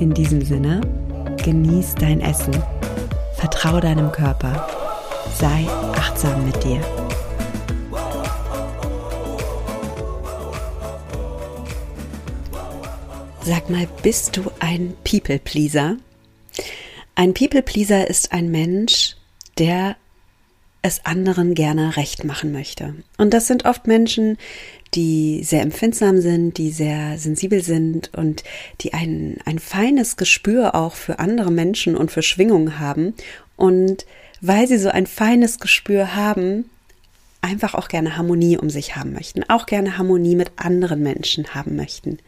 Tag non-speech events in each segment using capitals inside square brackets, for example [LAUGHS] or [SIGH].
In diesem Sinne, genieß dein Essen, vertraue deinem Körper, sei achtsam mit dir. Sag mal, bist du ein People-Pleaser? Ein People-Pleaser ist ein Mensch, der es anderen gerne recht machen möchte. Und das sind oft Menschen, die sehr empfindsam sind, die sehr sensibel sind und die ein, ein feines Gespür auch für andere Menschen und für Schwingungen haben. Und weil sie so ein feines Gespür haben, einfach auch gerne Harmonie um sich haben möchten, auch gerne Harmonie mit anderen Menschen haben möchten.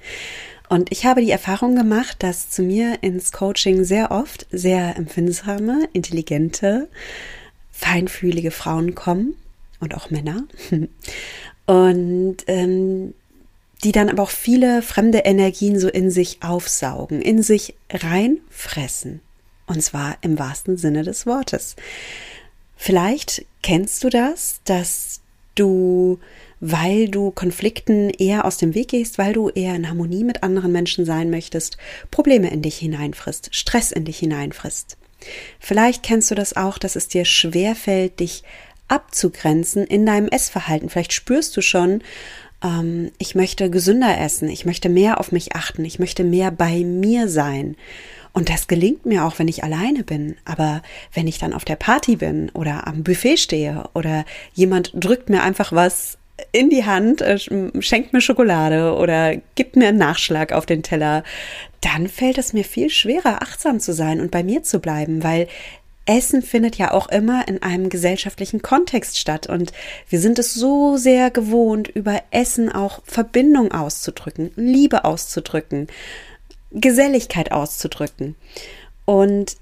Und ich habe die Erfahrung gemacht, dass zu mir ins Coaching sehr oft sehr empfindsame, intelligente, feinfühlige Frauen kommen und auch Männer. [LAUGHS] Und ähm, die dann aber auch viele fremde Energien so in sich aufsaugen, in sich reinfressen. Und zwar im wahrsten Sinne des Wortes. Vielleicht kennst du das, dass du, weil du Konflikten eher aus dem Weg gehst, weil du eher in Harmonie mit anderen Menschen sein möchtest, Probleme in dich hineinfrisst, Stress in dich hineinfrisst. Vielleicht kennst du das auch, dass es dir schwerfällt, dich abzugrenzen in deinem Essverhalten. Vielleicht spürst du schon, ähm, ich möchte gesünder essen, ich möchte mehr auf mich achten, ich möchte mehr bei mir sein. Und das gelingt mir auch, wenn ich alleine bin. Aber wenn ich dann auf der Party bin oder am Buffet stehe oder jemand drückt mir einfach was in die Hand, äh, schenkt mir Schokolade oder gibt mir einen Nachschlag auf den Teller, dann fällt es mir viel schwerer, achtsam zu sein und bei mir zu bleiben, weil Essen findet ja auch immer in einem gesellschaftlichen Kontext statt und wir sind es so sehr gewohnt, über Essen auch Verbindung auszudrücken, Liebe auszudrücken, Geselligkeit auszudrücken. Und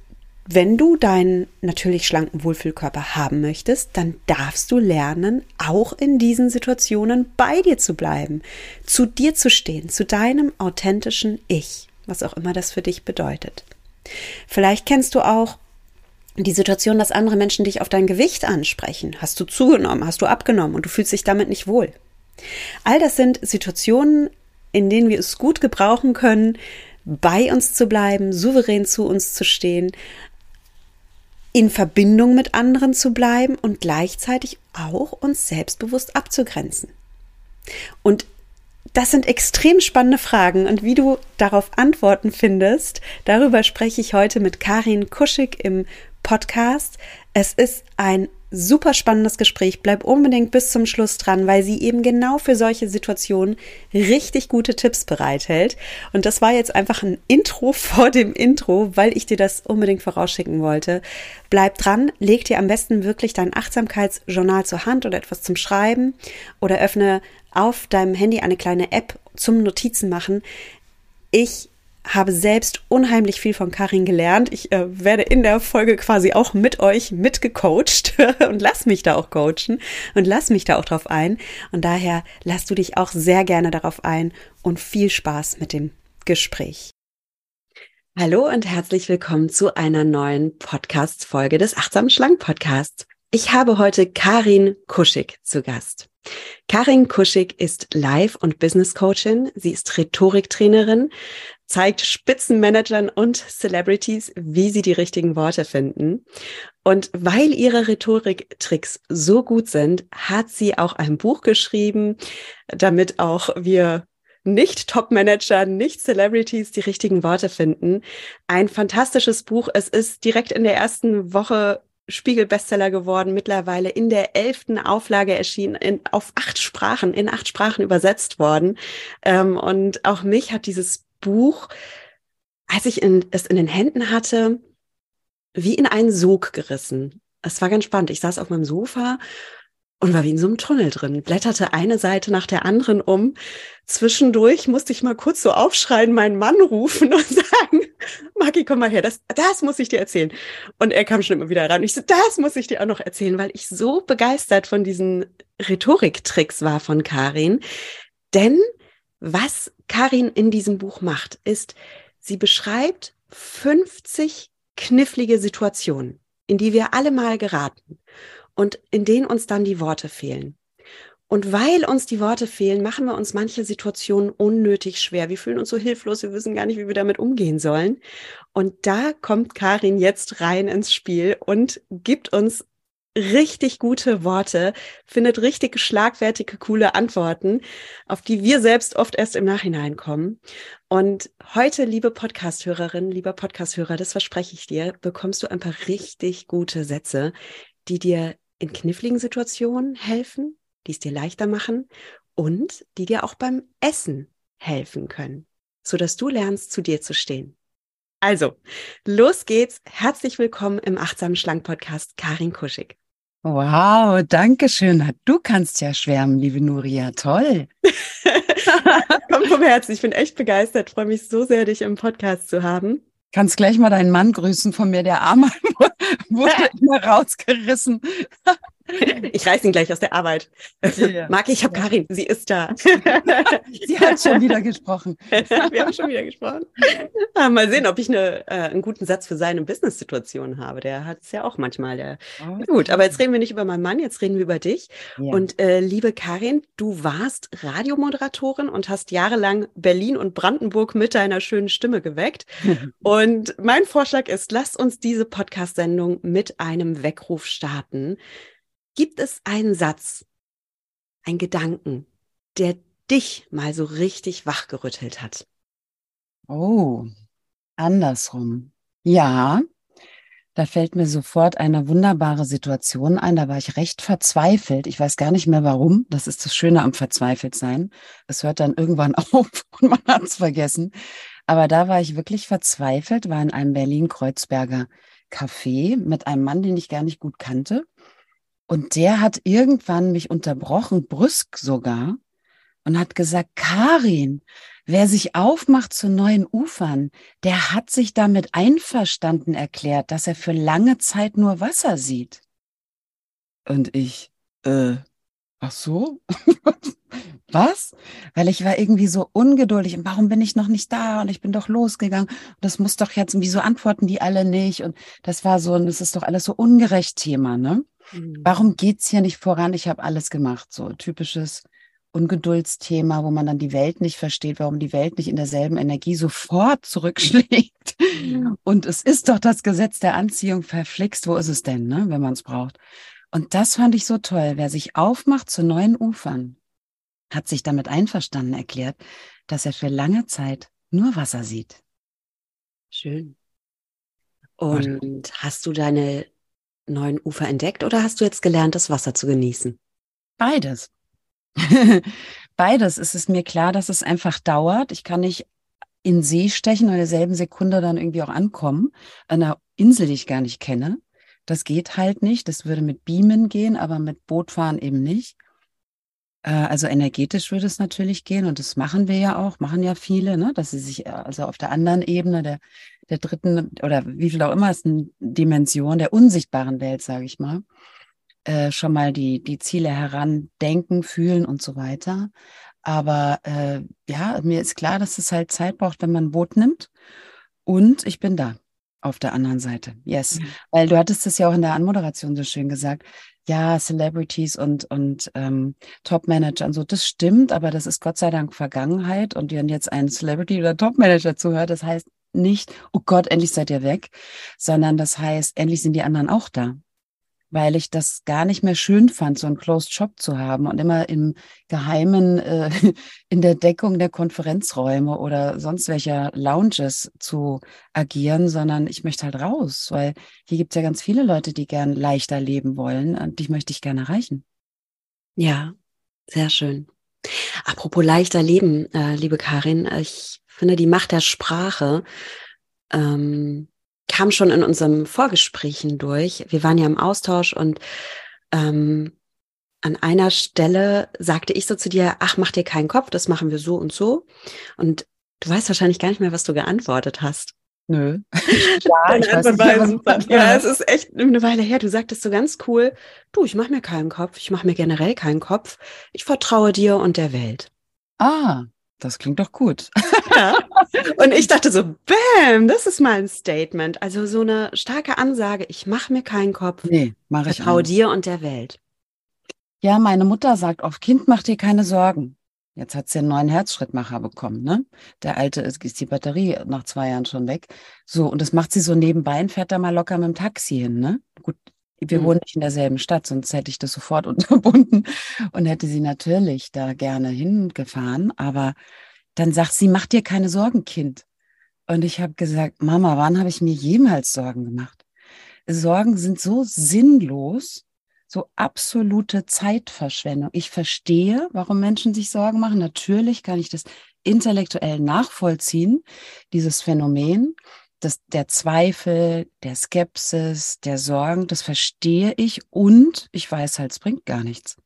wenn du deinen natürlich schlanken Wohlfühlkörper haben möchtest, dann darfst du lernen, auch in diesen Situationen bei dir zu bleiben, zu dir zu stehen, zu deinem authentischen Ich, was auch immer das für dich bedeutet. Vielleicht kennst du auch die Situation, dass andere Menschen dich auf dein Gewicht ansprechen. Hast du zugenommen, hast du abgenommen und du fühlst dich damit nicht wohl. All das sind Situationen, in denen wir es gut gebrauchen können, bei uns zu bleiben, souverän zu uns zu stehen, in Verbindung mit anderen zu bleiben und gleichzeitig auch uns selbstbewusst abzugrenzen. Und das sind extrem spannende Fragen und wie du darauf Antworten findest, darüber spreche ich heute mit Karin Kuschig im Podcast. Es ist ein super spannendes Gespräch. Bleib unbedingt bis zum Schluss dran, weil sie eben genau für solche Situationen richtig gute Tipps bereithält. Und das war jetzt einfach ein Intro [LAUGHS] vor dem Intro, weil ich dir das unbedingt vorausschicken wollte. Bleib dran, leg dir am besten wirklich dein Achtsamkeitsjournal zur Hand oder etwas zum Schreiben oder öffne auf deinem Handy eine kleine App zum Notizen machen. Ich habe selbst unheimlich viel von Karin gelernt. Ich äh, werde in der Folge quasi auch mit euch mitgecoacht [LAUGHS] und lass mich da auch coachen und lass mich da auch drauf ein. Und daher lass du dich auch sehr gerne darauf ein und viel Spaß mit dem Gespräch. Hallo und herzlich willkommen zu einer neuen Podcast-Folge des Achtsam Schlank Podcasts. Ich habe heute Karin Kuschig zu Gast. Karin Kuschig ist Live- und Business Coachin. Sie ist Rhetoriktrainerin, zeigt Spitzenmanagern und Celebrities, wie sie die richtigen Worte finden. Und weil ihre Rhetoriktricks so gut sind, hat sie auch ein Buch geschrieben, damit auch wir nicht Top-Manager, nicht Celebrities die richtigen Worte finden. Ein fantastisches Buch. Es ist direkt in der ersten Woche Spiegel-Bestseller geworden, mittlerweile in der elften Auflage erschienen, in, auf acht Sprachen, in acht Sprachen übersetzt worden. Ähm, und auch mich hat dieses Buch, als ich in, es in den Händen hatte, wie in einen Sog gerissen. Es war ganz spannend. Ich saß auf meinem Sofa und war wie in so einem Tunnel drin, blätterte eine Seite nach der anderen um. Zwischendurch musste ich mal kurz so aufschreien, meinen Mann rufen [LAUGHS] und sagen, Maki, komm mal her, das, das muss ich dir erzählen. Und er kam schon immer wieder ran. Ich so, das muss ich dir auch noch erzählen, weil ich so begeistert von diesen Rhetoriktricks war von Karin. Denn was Karin in diesem Buch macht, ist, sie beschreibt 50 knifflige Situationen, in die wir alle mal geraten und in denen uns dann die Worte fehlen. Und weil uns die Worte fehlen, machen wir uns manche Situationen unnötig schwer. Wir fühlen uns so hilflos, wir wissen gar nicht, wie wir damit umgehen sollen. Und da kommt Karin jetzt rein ins Spiel und gibt uns richtig gute Worte, findet richtig schlagwertige, coole Antworten, auf die wir selbst oft erst im Nachhinein kommen. Und heute, liebe Podcasthörerin, lieber Podcasthörer, das verspreche ich dir, bekommst du ein paar richtig gute Sätze, die dir in kniffligen Situationen helfen, die es dir leichter machen und die dir auch beim Essen helfen können, sodass du lernst, zu dir zu stehen. Also, los geht's. Herzlich willkommen im Achtsamen Schlank Podcast, Karin Kuschig. Wow, danke schön. Du kannst ja schwärmen, liebe Nuria. Toll. [LAUGHS] Kommt vom Herzen. Ich bin echt begeistert. Freue mich so sehr, dich im Podcast zu haben. Kannst gleich mal deinen Mann grüßen von mir. Der Arm [LAUGHS] wurde [LAUGHS] immer rausgerissen. [LAUGHS] Ich reiß ihn gleich aus der Arbeit. Ja. Marc, ich habe Karin, sie ist da. [LAUGHS] sie hat schon wieder gesprochen. [LAUGHS] Wir haben schon wieder gesprochen. Ah, mal sehen, ob ich eine, äh, einen guten Satz für seine Business-Situation habe. Der hat es ja auch manchmal. Der... Oh, Gut, aber jetzt reden wir nicht über meinen Mann, jetzt reden wir über dich. Ja. Und äh, liebe Karin, du warst Radiomoderatorin und hast jahrelang Berlin und Brandenburg mit deiner schönen Stimme geweckt. und mein Vorschlag ist, lass uns diese Podcast-Sendung mit einem Weckruf starten. Gibt es einen Satz, einen Gedanken, der dich mal so richtig wachgerüttelt hat? Oh, andersrum. Ja, da fällt mir sofort eine wunderbare Situation ein. Da war ich recht verzweifelt. Ich weiß gar nicht mehr warum. Das ist das Schöne am Verzweifeltsein. Es hört dann irgendwann [LAUGHS] auf und man hat es vergessen. Aber da war ich wirklich verzweifelt, war in einem Berlin-Kreuzberger Café mit einem Mann, den ich gar nicht gut kannte. Und der hat irgendwann mich unterbrochen, brüsk sogar, und hat gesagt, Karin, wer sich aufmacht zu neuen Ufern, der hat sich damit einverstanden erklärt, dass er für lange Zeit nur Wasser sieht. Und ich, äh, ach so? [LAUGHS] Was? Weil ich war irgendwie so ungeduldig und warum bin ich noch nicht da und ich bin doch losgegangen und das muss doch jetzt, wieso antworten die alle nicht und das war so, und das ist doch alles so ungerecht Thema, ne? Mhm. Warum geht's hier nicht voran? Ich habe alles gemacht. So typisches Ungeduldsthema, wo man dann die Welt nicht versteht, warum die Welt nicht in derselben Energie sofort zurückschlägt. Mhm. Und es ist doch das Gesetz der Anziehung verflixt. Wo ist es denn, ne, wenn man es braucht? Und das fand ich so toll. Wer sich aufmacht zu neuen Ufern, hat sich damit einverstanden erklärt, dass er für lange Zeit nur Wasser sieht. Schön. Und hast du deine neuen Ufer entdeckt oder hast du jetzt gelernt, das Wasser zu genießen? Beides. [LAUGHS] Beides. Es ist mir klar, dass es einfach dauert. Ich kann nicht in See stechen und in derselben Sekunde dann irgendwie auch ankommen, an einer Insel, die ich gar nicht kenne. Das geht halt nicht. Das würde mit Beamen gehen, aber mit Bootfahren eben nicht. Äh, also energetisch würde es natürlich gehen und das machen wir ja auch, machen ja viele, ne? dass sie sich äh, also auf der anderen Ebene der, der dritten oder wie viel auch immer ist eine Dimension der unsichtbaren Welt, sage ich mal, äh, schon mal die, die Ziele herandenken, fühlen und so weiter. Aber äh, ja, mir ist klar, dass es halt Zeit braucht, wenn man ein Boot nimmt. Und ich bin da auf der anderen Seite. Yes. Mhm. Weil du hattest es ja auch in der Anmoderation so schön gesagt ja, Celebrities und, und ähm, Top-Manager und so, das stimmt, aber das ist Gott sei Dank Vergangenheit. Und wenn jetzt ein Celebrity oder Top-Manager zuhört, das heißt nicht, oh Gott, endlich seid ihr weg, sondern das heißt, endlich sind die anderen auch da weil ich das gar nicht mehr schön fand, so einen Closed Shop zu haben und immer im Geheimen äh, [LAUGHS] in der Deckung der Konferenzräume oder sonst welcher Lounges zu agieren, sondern ich möchte halt raus, weil hier gibt es ja ganz viele Leute, die gern leichter leben wollen und die möchte ich gerne erreichen. Ja, sehr schön. Apropos leichter leben, äh, liebe Karin, ich finde die Macht der Sprache ähm, kam schon in unserem Vorgesprächen durch. Wir waren ja im Austausch und ähm, an einer Stelle sagte ich so zu dir, ach, mach dir keinen Kopf, das machen wir so und so. Und du weißt wahrscheinlich gar nicht mehr, was du geantwortet hast. Nö. [LAUGHS] ja, ich weiß nicht, ja, es ist echt eine Weile her. Du sagtest so ganz cool, du, ich mache mir keinen Kopf, ich mache mir generell keinen Kopf. Ich vertraue dir und der Welt. Ah, das klingt doch gut. Ja. [LAUGHS] Und ich dachte so, bam, das ist mal ein Statement. Also so eine starke Ansage, ich mache mir keinen Kopf. Nee, mache ich Vertraue dir und der Welt. Ja, meine Mutter sagt oft, Kind, mach dir keine Sorgen. Jetzt hat sie einen neuen Herzschrittmacher bekommen, ne? Der alte ist, ist die Batterie nach zwei Jahren schon weg. So, und das macht sie so nebenbei und fährt da mal locker mit dem Taxi hin, ne? Gut, wir mhm. wohnen nicht in derselben Stadt, sonst hätte ich das sofort [LAUGHS] unterbunden und hätte sie natürlich da gerne hingefahren. Aber dann sagt sie, mach dir keine Sorgen, Kind. Und ich habe gesagt, Mama, wann habe ich mir jemals Sorgen gemacht? Sorgen sind so sinnlos so absolute Zeitverschwendung. Ich verstehe, warum Menschen sich Sorgen machen. Natürlich kann ich das intellektuell nachvollziehen, dieses Phänomen das, der Zweifel, der Skepsis, der Sorgen, das verstehe ich und ich weiß halt, es bringt gar nichts.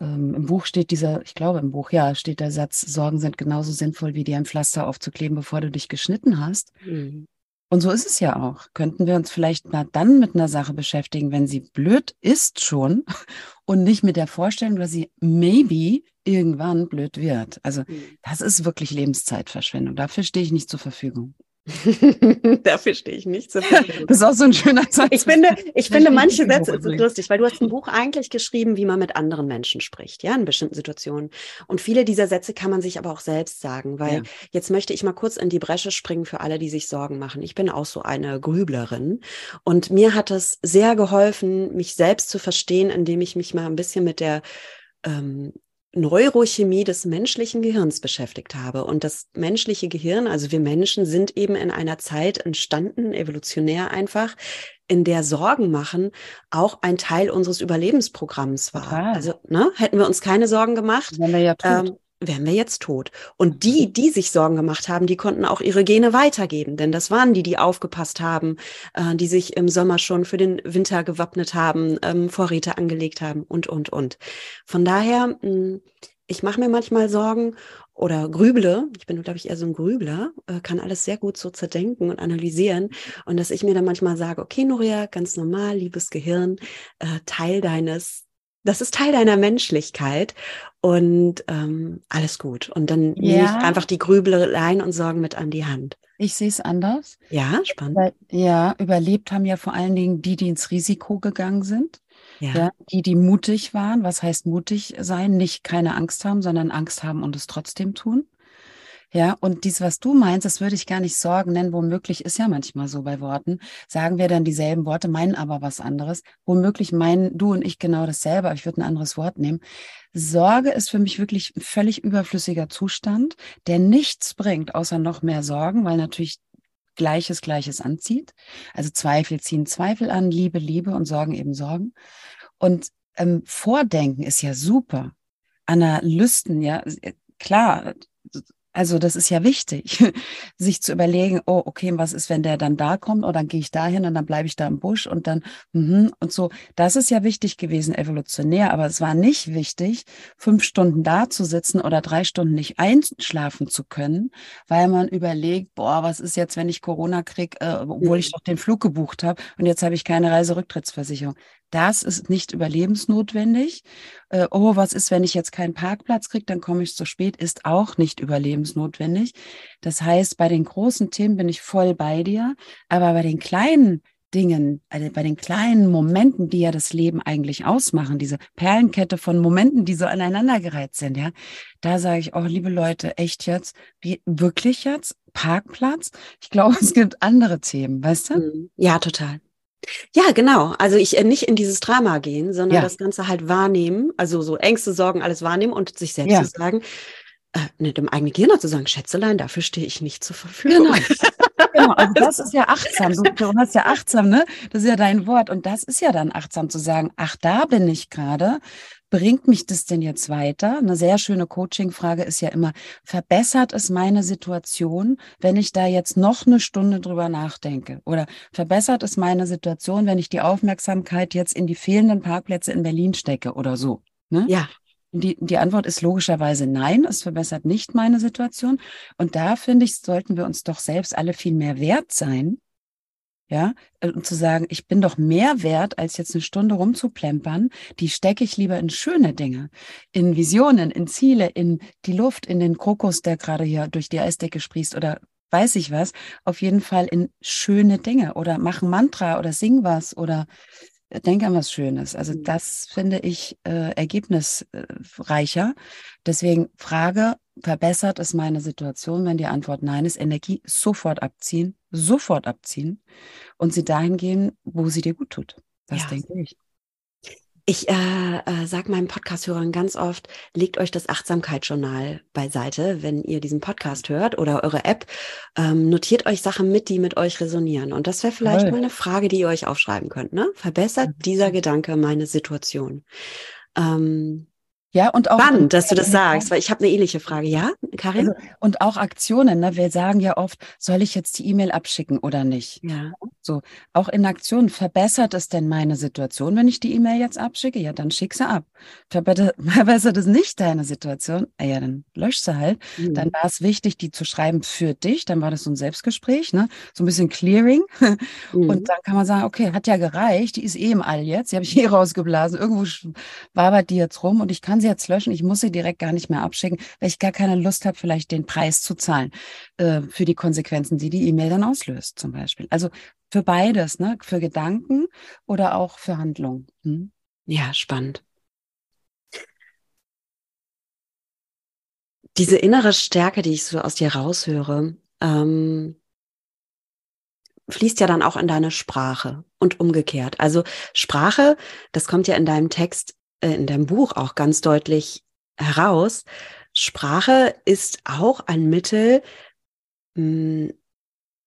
Ähm, Im Buch steht dieser, ich glaube im Buch, ja, steht der Satz, Sorgen sind genauso sinnvoll, wie dir ein Pflaster aufzukleben, bevor du dich geschnitten hast. Mhm. Und so ist es ja auch. Könnten wir uns vielleicht mal dann mit einer Sache beschäftigen, wenn sie blöd ist schon [LAUGHS] und nicht mit der Vorstellung, dass sie maybe irgendwann blöd wird. Also mhm. das ist wirklich Lebenszeitverschwendung. Dafür stehe ich nicht zur Verfügung. [LAUGHS] Dafür stehe ich nicht so. Das ist auch so ein schöner Satz. Ich finde, ich finde manche Sätze ist lustig, weil du hast ein Buch eigentlich geschrieben, wie man mit anderen Menschen spricht, ja, in bestimmten Situationen. Und viele dieser Sätze kann man sich aber auch selbst sagen, weil ja. jetzt möchte ich mal kurz in die Bresche springen für alle, die sich Sorgen machen. Ich bin auch so eine Grüblerin und mir hat es sehr geholfen, mich selbst zu verstehen, indem ich mich mal ein bisschen mit der ähm, Neurochemie des menschlichen Gehirns beschäftigt habe. Und das menschliche Gehirn, also wir Menschen sind eben in einer Zeit entstanden, evolutionär einfach, in der Sorgen machen auch ein Teil unseres Überlebensprogramms war. Total. Also ne, hätten wir uns keine Sorgen gemacht, ja. Ähm, wären wir jetzt tot. Und die, mhm. die sich Sorgen gemacht haben, die konnten auch ihre Gene weitergeben, denn das waren die, die aufgepasst haben, äh, die sich im Sommer schon für den Winter gewappnet haben, ähm, Vorräte angelegt haben und, und, und. Von daher, mh, hm, ich mache mir manchmal Sorgen oder grüble, ich bin, glaube ich, eher so ein Grübler, äh, kann alles sehr gut so zerdenken und analysieren. Und dass ich mir dann manchmal sage, okay, Noria, ganz normal, liebes Gehirn, äh, Teil deines das ist Teil deiner Menschlichkeit und ähm, alles gut. Und dann ja. nehme ich einfach die Grübeleien und Sorgen mit an die Hand. Ich sehe es anders. Ja, spannend. Ja, überlebt haben ja vor allen Dingen die, die ins Risiko gegangen sind. Ja. ja. die, die mutig waren. Was heißt mutig sein? Nicht keine Angst haben, sondern Angst haben und es trotzdem tun. Ja, und dies, was du meinst, das würde ich gar nicht Sorgen nennen. Womöglich ist ja manchmal so bei Worten. Sagen wir dann dieselben Worte, meinen aber was anderes. Womöglich meinen du und ich genau dasselbe, aber ich würde ein anderes Wort nehmen. Sorge ist für mich wirklich ein völlig überflüssiger Zustand, der nichts bringt, außer noch mehr Sorgen, weil natürlich Gleiches Gleiches anzieht. Also Zweifel ziehen Zweifel an, Liebe, Liebe und Sorgen eben Sorgen. Und ähm, Vordenken ist ja super. Analysten, ja, klar, also das ist ja wichtig, [LAUGHS] sich zu überlegen, oh, okay, was ist, wenn der dann da kommt, oder oh, dann gehe ich dahin und dann bleibe ich da im Busch und dann mm, und so. Das ist ja wichtig gewesen, evolutionär, aber es war nicht wichtig, fünf Stunden da zu sitzen oder drei Stunden nicht einschlafen zu können, weil man überlegt, boah, was ist jetzt, wenn ich Corona krieg, äh, obwohl ich mhm. doch den Flug gebucht habe und jetzt habe ich keine Reiserücktrittsversicherung. Das ist nicht überlebensnotwendig. Äh, oh, was ist, wenn ich jetzt keinen Parkplatz kriege, dann komme ich zu spät, ist auch nicht überlebensnotwendig. Das heißt, bei den großen Themen bin ich voll bei dir, aber bei den kleinen Dingen, also bei den kleinen Momenten, die ja das Leben eigentlich ausmachen, diese Perlenkette von Momenten, die so aneinandergereiht sind, ja, da sage ich auch, oh, liebe Leute, echt jetzt, wie, wirklich jetzt, Parkplatz? Ich glaube, [LAUGHS] es gibt andere Themen, weißt du? Mhm. Ja, total. Ja, genau. Also ich äh, nicht in dieses Drama gehen, sondern ja. das Ganze halt wahrnehmen, also so Ängste, Sorgen, alles wahrnehmen und sich selbst ja. zu sagen, äh, ne, dem eigenen Gehirn zu sagen, Schätzelein, dafür stehe ich nicht zur Verfügung. Genau. [LAUGHS] genau. Also das ist ja achtsam. Du, du hast ja achtsam, ne? Das ist ja dein Wort. Und das ist ja dann achtsam zu sagen, ach, da bin ich gerade. Bringt mich das denn jetzt weiter? Eine sehr schöne Coaching-Frage ist ja immer, verbessert es meine Situation, wenn ich da jetzt noch eine Stunde drüber nachdenke? Oder verbessert es meine Situation, wenn ich die Aufmerksamkeit jetzt in die fehlenden Parkplätze in Berlin stecke oder so? Ne? Ja. Die, die Antwort ist logischerweise nein, es verbessert nicht meine Situation. Und da finde ich, sollten wir uns doch selbst alle viel mehr wert sein, ja, äh, und zu sagen, ich bin doch mehr wert, als jetzt eine Stunde rumzuplempern, die stecke ich lieber in schöne Dinge, in Visionen, in Ziele, in die Luft, in den Krokus, der gerade hier durch die Eisdecke sprießt oder weiß ich was, auf jeden Fall in schöne Dinge oder mach ein Mantra oder sing was oder denk an was Schönes. Also mhm. das finde ich äh, ergebnisreicher. Deswegen Frage, verbessert es meine Situation? Wenn die Antwort nein ist, Energie sofort abziehen, sofort abziehen und sie dahin gehen, wo sie dir gut tut. Das ja. denke ich. Ich äh, äh, sage meinen Podcast-Hörern ganz oft, legt euch das Achtsamkeitsjournal beiseite, wenn ihr diesen Podcast hört oder eure App. Ähm, notiert euch Sachen mit, die mit euch resonieren. Und das wäre vielleicht Toll. mal eine Frage, die ihr euch aufschreiben könnt. Ne? Verbessert dieser Gedanke meine Situation? Ähm, ja, und auch. Spannend, dass du das sagst, weil ich habe eine ähnliche Frage. Ja, Karin? Also, und auch Aktionen. Ne? Wir sagen ja oft, soll ich jetzt die E-Mail abschicken oder nicht? Ja. So, auch in Aktionen. Verbessert es denn meine Situation, wenn ich die E-Mail jetzt abschicke? Ja, dann schick sie ab. Verbessert, [LAUGHS] verbessert es nicht deine Situation? Ah ja, dann lösch sie halt. Mhm. Dann war es wichtig, die zu schreiben für dich. Dann war das so ein Selbstgespräch, ne? So ein bisschen Clearing. [LAUGHS] Mhm. Und dann kann man sagen, okay, hat ja gereicht. Die ist eh im All jetzt. Die habe ich [LAUGHS] eh rausgeblasen. Irgendwo wabert die jetzt rum und ich kann kann sie jetzt löschen, ich muss sie direkt gar nicht mehr abschicken, weil ich gar keine Lust habe, vielleicht den Preis zu zahlen äh, für die Konsequenzen, die die E-Mail dann auslöst, zum Beispiel. Also für beides, ne? für Gedanken oder auch für Handlungen. Hm? Ja, spannend. Diese innere Stärke, die ich so aus dir raushöre, ähm, fließt ja dann auch in deine Sprache und umgekehrt. Also Sprache, das kommt ja in deinem Text in deinem Buch auch ganz deutlich heraus. Sprache ist auch ein Mittel, hm,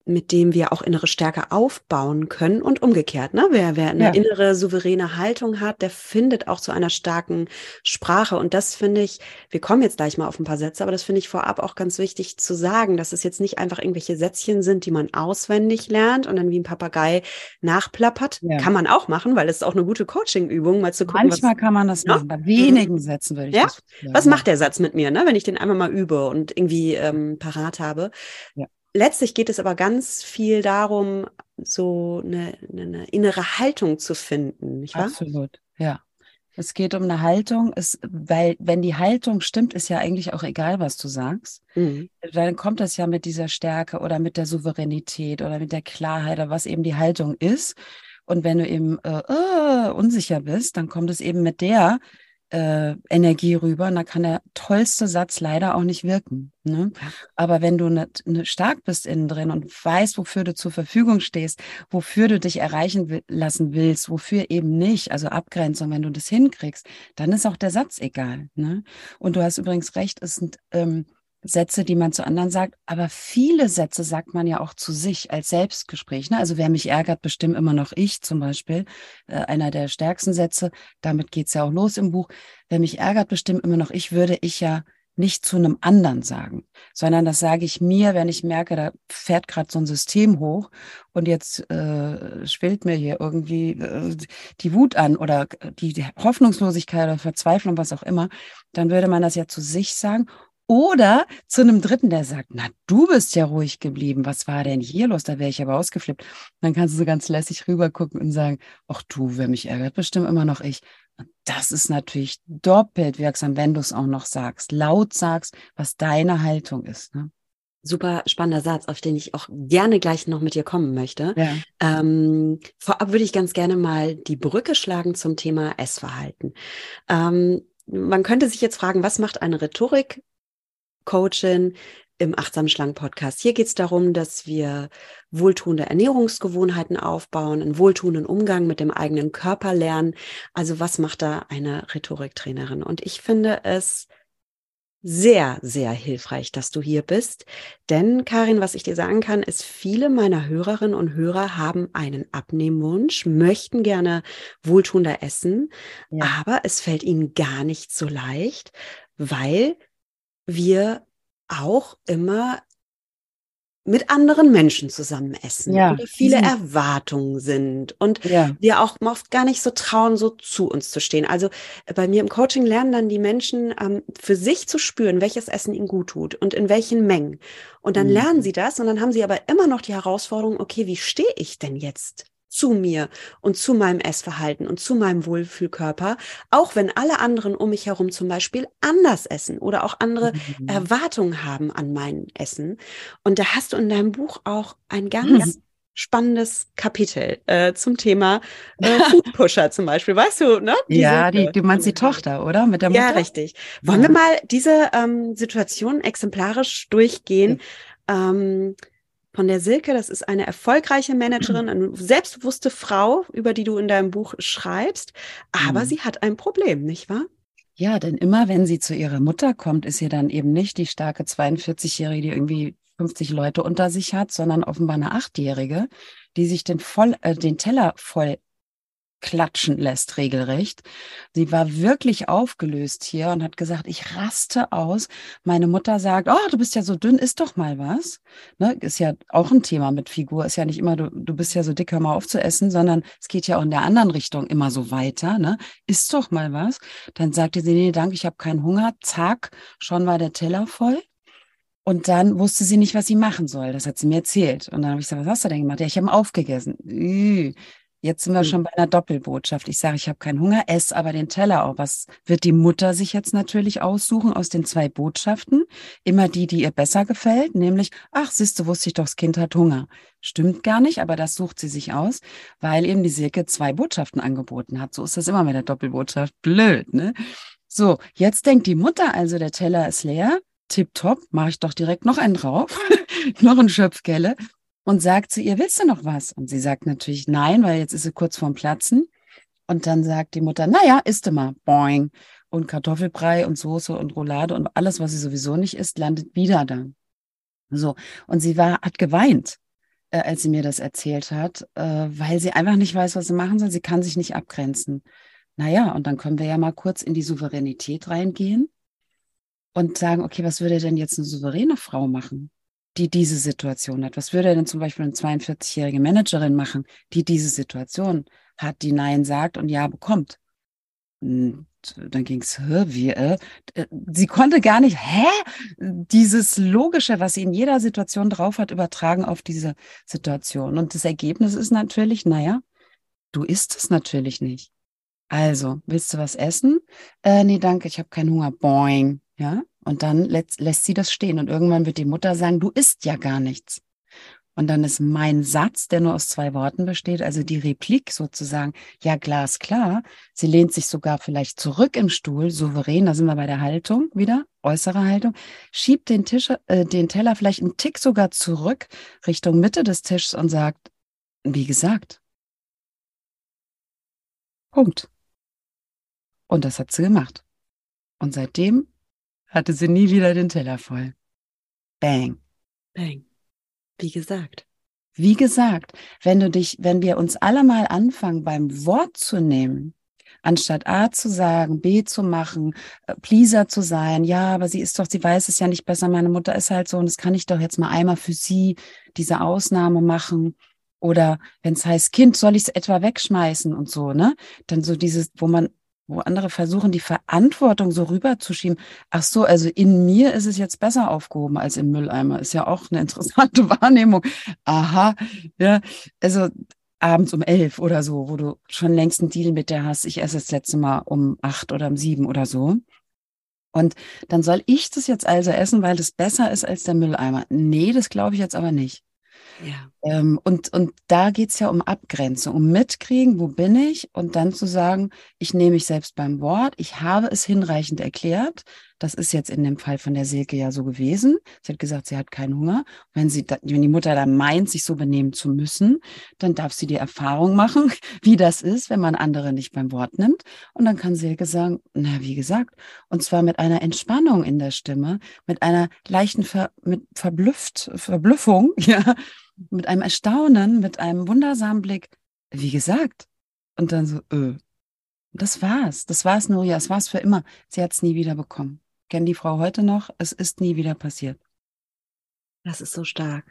mit dem wir auch innere Stärke aufbauen können und umgekehrt. Ne? Wer, wer eine ja. innere souveräne Haltung hat, der findet auch zu einer starken Sprache. Und das finde ich, wir kommen jetzt gleich mal auf ein paar Sätze, aber das finde ich vorab auch ganz wichtig zu sagen, dass es jetzt nicht einfach irgendwelche Sätzchen sind, die man auswendig lernt und dann wie ein Papagei nachplappert. Ja. Kann man auch machen, weil es ist auch eine gute Coaching-Übung, mal zu gucken. Manchmal was, kann man das machen. Bei wenigen Sätzen würde ich ja? das. Ja. Was macht der Satz mit mir, ne? wenn ich den einmal mal übe und irgendwie ähm, parat habe? Ja letztlich geht es aber ganz viel darum, so eine, eine innere Haltung zu finden, nicht wahr? Absolut, ja. Es geht um eine Haltung, es, weil wenn die Haltung stimmt, ist ja eigentlich auch egal, was du sagst. Mhm. Dann kommt das ja mit dieser Stärke oder mit der Souveränität oder mit der Klarheit oder was eben die Haltung ist. Und wenn du eben äh, äh, unsicher bist, dann kommt es eben mit der äh, Energie rüber und da kann der tollste Satz leider auch nicht wirken. Ne? Aber wenn du ne, ne stark bist innen drin und weißt, wofür du zur Verfügung stehst, wofür du dich erreichen lassen willst, wofür eben nicht, also Abgrenzung, wenn du das hinkriegst, dann ist auch der Satz egal. Ne? Und du hast übrigens recht, es sind ähm, Sätze, die man zu anderen sagt, aber viele Sätze sagt man ja auch zu sich als Selbstgespräch. Ne? Also wer mich ärgert, bestimmt immer noch ich zum Beispiel. Äh, einer der stärksten Sätze, damit geht's ja auch los im Buch. Wer mich ärgert, bestimmt immer noch ich, würde ich ja nicht zu einem anderen sagen, sondern das sage ich mir, wenn ich merke, da fährt gerade so ein System hoch und jetzt äh, schwillt mir hier irgendwie äh, die Wut an oder die, die Hoffnungslosigkeit oder Verzweiflung, was auch immer, dann würde man das ja zu sich sagen oder zu einem Dritten, der sagt, na, du bist ja ruhig geblieben. Was war denn hier los? Da wäre ich aber ausgeflippt. Dann kannst du so ganz lässig rübergucken und sagen, ach du, wer mich ärgert, bestimmt immer noch ich. Und das ist natürlich doppelt wirksam, wenn du es auch noch sagst, laut sagst, was deine Haltung ist. Ne? Super spannender Satz, auf den ich auch gerne gleich noch mit dir kommen möchte. Ja. Ähm, vorab würde ich ganz gerne mal die Brücke schlagen zum Thema Essverhalten. Ähm, man könnte sich jetzt fragen, was macht eine Rhetorik Coachin im Achtsam Schlank Podcast. Hier geht es darum, dass wir wohltuende Ernährungsgewohnheiten aufbauen, einen wohltuenden Umgang mit dem eigenen Körper lernen. Also was macht da eine Rhetoriktrainerin? Und ich finde es sehr, sehr hilfreich, dass du hier bist. Denn, Karin, was ich dir sagen kann, ist, viele meiner Hörerinnen und Hörer haben einen Abnehmwunsch, möchten gerne wohltuender essen, ja. aber es fällt ihnen gar nicht so leicht, weil wir auch immer mit anderen Menschen zusammen essen ja, oder viele diesen, Erwartungen sind und ja. wir auch oft gar nicht so trauen, so zu uns zu stehen. Also äh, bei mir im Coaching lernen dann die Menschen ähm, für sich zu spüren, welches Essen ihnen gut tut und in welchen Mengen. Und dann mhm. lernen sie das und dann haben sie aber immer noch die Herausforderung, okay, wie stehe ich denn jetzt zu mir und zu meinem Essverhalten und zu meinem Wohlfühlkörper, auch wenn alle anderen um mich herum zum Beispiel anders essen oder auch andere mhm. Erwartungen haben an mein Essen. Und da hast du in deinem Buch auch ein ganz mhm. spannendes Kapitel äh, zum Thema äh, [LAUGHS] Food Pusher zum Beispiel, weißt du, ne? Diese, ja, die, du meinst die Tochter, oder? Mit der Mutter? Ja, richtig. Wollen ja. wir mal diese ähm, Situation exemplarisch durchgehen? Ja. Ähm, von der Silke. Das ist eine erfolgreiche Managerin, eine selbstbewusste Frau, über die du in deinem Buch schreibst. Aber mhm. sie hat ein Problem, nicht wahr? Ja, denn immer wenn sie zu ihrer Mutter kommt, ist sie dann eben nicht die starke 42-Jährige, die irgendwie 50 Leute unter sich hat, sondern offenbar eine Achtjährige, die sich den, voll, äh, den Teller voll klatschen lässt, regelrecht. Sie war wirklich aufgelöst hier und hat gesagt, ich raste aus. Meine Mutter sagt, oh, du bist ja so dünn, isst doch mal was. Ne? Ist ja auch ein Thema mit Figur. Ist ja nicht immer, du, du bist ja so dick, hör mal auf zu essen, sondern es geht ja auch in der anderen Richtung immer so weiter. Ne? Isst doch mal was. Dann sagte sie, nee, danke, ich habe keinen Hunger. Zack, schon war der Teller voll. Und dann wusste sie nicht, was sie machen soll. Das hat sie mir erzählt. Und dann habe ich gesagt, was hast du denn gemacht? Ja, ich habe aufgegessen. Jetzt sind wir hm. schon bei einer Doppelbotschaft. Ich sage, ich habe keinen Hunger, esse aber den Teller auch. Was wird die Mutter sich jetzt natürlich aussuchen aus den zwei Botschaften? Immer die, die ihr besser gefällt, nämlich, ach, siehst du, wusste ich doch, das Kind hat Hunger. Stimmt gar nicht, aber das sucht sie sich aus, weil eben die Silke zwei Botschaften angeboten hat. So ist das immer mit der Doppelbotschaft. Blöd, ne? So, jetzt denkt die Mutter also, der Teller ist leer. Tipptopp, mache ich doch direkt noch einen drauf. [LAUGHS] noch ein Schöpfkelle und sagt zu ihr, willst du noch was? Und sie sagt natürlich nein, weil jetzt ist sie kurz vorm Platzen. Und dann sagt die Mutter, naja, isst du mal. Boing. Und Kartoffelbrei und Soße und Roulade und alles, was sie sowieso nicht isst, landet wieder da. So. Und sie war, hat geweint, äh, als sie mir das erzählt hat, äh, weil sie einfach nicht weiß, was sie machen soll. Sie kann sich nicht abgrenzen. Naja, und dann können wir ja mal kurz in die Souveränität reingehen und sagen, okay, was würde denn jetzt eine souveräne Frau machen? Die diese Situation hat? Was würde denn zum Beispiel eine 42-jährige Managerin machen, die diese Situation hat, die Nein sagt und Ja bekommt? Und dann ging es, wie, äh, sie konnte gar nicht, hä? Dieses Logische, was sie in jeder Situation drauf hat, übertragen auf diese Situation. Und das Ergebnis ist natürlich, naja, du isst es natürlich nicht. Also, willst du was essen? Äh, nee, danke, ich habe keinen Hunger. Boing. Ja, und dann lässt, lässt sie das stehen. Und irgendwann wird die Mutter sagen, du isst ja gar nichts. Und dann ist mein Satz, der nur aus zwei Worten besteht, also die Replik sozusagen, ja, glasklar. Sie lehnt sich sogar vielleicht zurück im Stuhl, souverän, da sind wir bei der Haltung wieder, äußere Haltung, schiebt den Tisch, äh, den Teller vielleicht einen Tick sogar zurück Richtung Mitte des Tisches und sagt, wie gesagt. Punkt. Und das hat sie gemacht. Und seitdem hatte sie nie wieder den Teller voll. Bang. Bang. Wie gesagt. Wie gesagt, wenn du dich, wenn wir uns alle mal anfangen, beim Wort zu nehmen, anstatt A zu sagen, B zu machen, äh, Pleaser zu sein, ja, aber sie ist doch, sie weiß es ja nicht besser, meine Mutter ist halt so und das kann ich doch jetzt mal einmal für sie diese Ausnahme machen. Oder wenn es heißt, Kind, soll ich es etwa wegschmeißen und so, ne? Dann so dieses, wo man wo andere versuchen, die Verantwortung so rüberzuschieben. Ach so, also in mir ist es jetzt besser aufgehoben als im Mülleimer. Ist ja auch eine interessante [LAUGHS] Wahrnehmung. Aha, ja, also abends um elf oder so, wo du schon längst einen Deal mit der hast. Ich esse das letzte Mal um acht oder um sieben oder so. Und dann soll ich das jetzt also essen, weil das besser ist als der Mülleimer. Nee, das glaube ich jetzt aber nicht. Ja. Ähm, und, und da geht es ja um Abgrenzung, um Mitkriegen, wo bin ich und dann zu sagen, ich nehme mich selbst beim Wort, ich habe es hinreichend erklärt, Das ist jetzt in dem Fall von der Silke ja so gewesen. Sie hat gesagt, sie hat keinen Hunger. Wenn sie, da, wenn die Mutter dann meint, sich so benehmen zu müssen, dann darf sie die Erfahrung machen, [LAUGHS] wie das ist, wenn man andere nicht beim Wort nimmt. Und dann kann Silke sagen, na, wie gesagt, und zwar mit einer Entspannung in der Stimme, mit einer leichten Ver, mit Verblüfft, Verblüffung, [LAUGHS] ja, mit einem Erstaunen, mit einem wundersamen Blick. Wie gesagt. Und dann so, äh, das war's. Das war's, Nuria. Es war's für immer. Sie hat's nie wieder bekommen. Kennt die Frau heute noch? Es ist nie wieder passiert. Das ist so stark.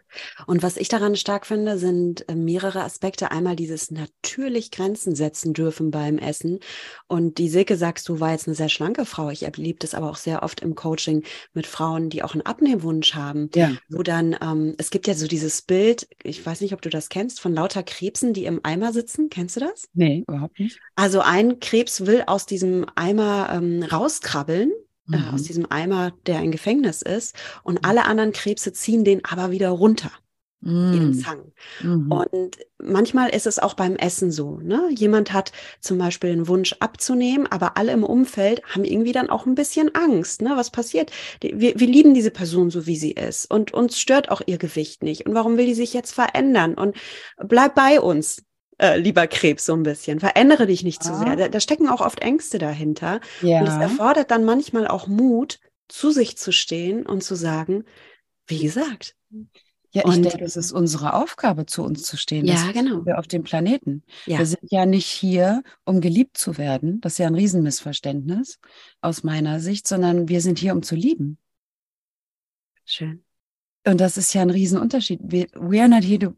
Und was ich daran stark finde, sind äh, mehrere Aspekte. Einmal dieses natürlich Grenzen setzen dürfen beim Essen. Und die Silke, sagst du, war jetzt eine sehr schlanke Frau. Ich erlebe das aber auch sehr oft im Coaching mit Frauen, die auch einen Abnehmwunsch haben. Ja. Wo dann, ähm, es gibt ja so dieses Bild, ich weiß nicht, ob du das kennst, von lauter Krebsen, die im Eimer sitzen. Kennst du das? Nee, überhaupt nicht. Also ein Krebs will aus diesem Eimer ähm, rauskrabbeln äh, mhm. aus diesem Eimer, der ein Gefängnis ist. Und alle anderen Krebse ziehen den aber wieder runter. Mhm. Ihren Zang. Mhm. Und manchmal ist es auch beim Essen so. Ne? Jemand hat zum Beispiel einen Wunsch abzunehmen, aber alle im Umfeld haben irgendwie dann auch ein bisschen Angst. Ne? Was passiert? Wir, wir lieben diese Person so, wie sie ist. Und uns stört auch ihr Gewicht nicht. Und warum will die sich jetzt verändern? Und bleib bei uns äh, lieber Krebs, so ein bisschen. Verändere dich nicht zu sehr. Da, da, stecken auch oft Ängste dahinter. Ja. Und es erfordert dann manchmal auch Mut, zu sich zu stehen und zu sagen, wie gesagt. Ja, ich und, denke, es ist unsere Aufgabe, zu uns zu stehen. Ja, genau. Wir auf dem Planeten. Ja. Wir sind ja nicht hier, um geliebt zu werden. Das ist ja ein Riesenmissverständnis aus meiner Sicht, sondern wir sind hier, um zu lieben. Schön. Und das ist ja ein Riesenunterschied. We, we are not here to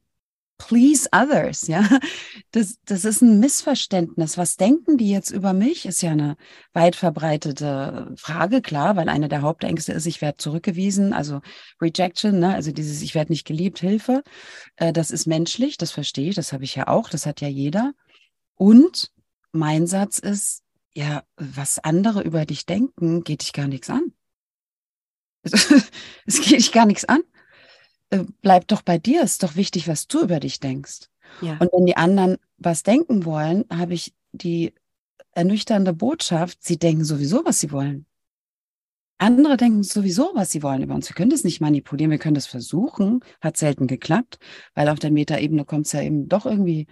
please others, ja. Das, das ist ein Missverständnis. Was denken die jetzt über mich? Ist ja eine weit verbreitete Frage, klar, weil eine der Hauptängste ist, ich werde zurückgewiesen, also Rejection, ne? also dieses, ich werde nicht geliebt, Hilfe. Äh, das ist menschlich, das verstehe ich, das habe ich ja auch, das hat ja jeder. Und mein Satz ist, ja, was andere über dich denken, geht dich gar nichts an. [LAUGHS] es geht dich gar nichts an. Äh, bleib doch bei dir. Ist doch wichtig, was du über dich denkst. Ja. Und wenn die anderen was denken wollen, habe ich die ernüchternde Botschaft, sie denken sowieso, was sie wollen. Andere denken sowieso, was sie wollen über uns. Wir können das nicht manipulieren, wir können das versuchen, hat selten geklappt, weil auf der Metaebene kommt es ja eben doch irgendwie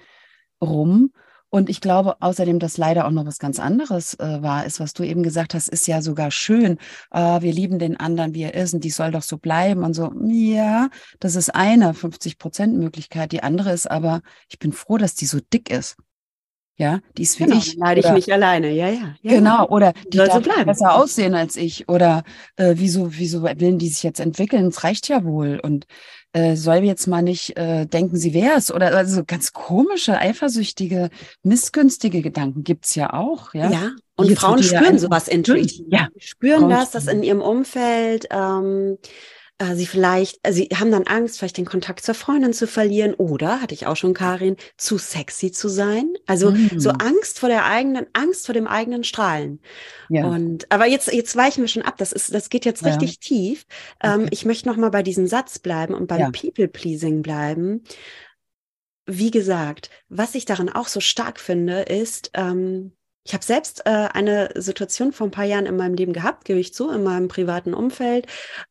rum. Und ich glaube außerdem, dass leider auch noch was ganz anderes äh, war, ist, was du eben gesagt hast, ist ja sogar schön. Äh, wir lieben den anderen, wie er ist und die soll doch so bleiben und so. Ja, das ist eine 50 Prozent Möglichkeit. Die andere ist aber, ich bin froh, dass die so dick ist. Ja, die ist wie genau, ich. Leide ich nicht alleine, ja, ja. ja genau, oder die soll so bleiben. besser aussehen als ich. Oder äh, wieso, wieso willen die sich jetzt entwickeln? Es reicht ja wohl. Und äh, soll jetzt mal nicht äh, denken, sie wär's. Oder also ganz komische, eifersüchtige, missgünstige Gedanken gibt's ja auch. Ja, ja. und Hier Frauen spüren sowas intuitiv. Ja. Spüren Frauen das, dass in ihrem Umfeld ähm, äh, sie vielleicht, äh, sie haben dann Angst, vielleicht den Kontakt zur Freundin zu verlieren oder, hatte ich auch schon, Karin, zu sexy zu sein. Also mm. so Angst vor der eigenen, Angst vor dem eigenen Strahlen. Ja. Und, aber jetzt, jetzt weichen wir schon ab. Das ist, das geht jetzt richtig ja. tief. Ähm, okay. Ich möchte noch mal bei diesem Satz bleiben und beim ja. People-Pleasing bleiben. Wie gesagt, was ich daran auch so stark finde, ist, ähm, ich habe selbst äh, eine Situation vor ein paar Jahren in meinem Leben gehabt, gebe ich zu, in meinem privaten Umfeld,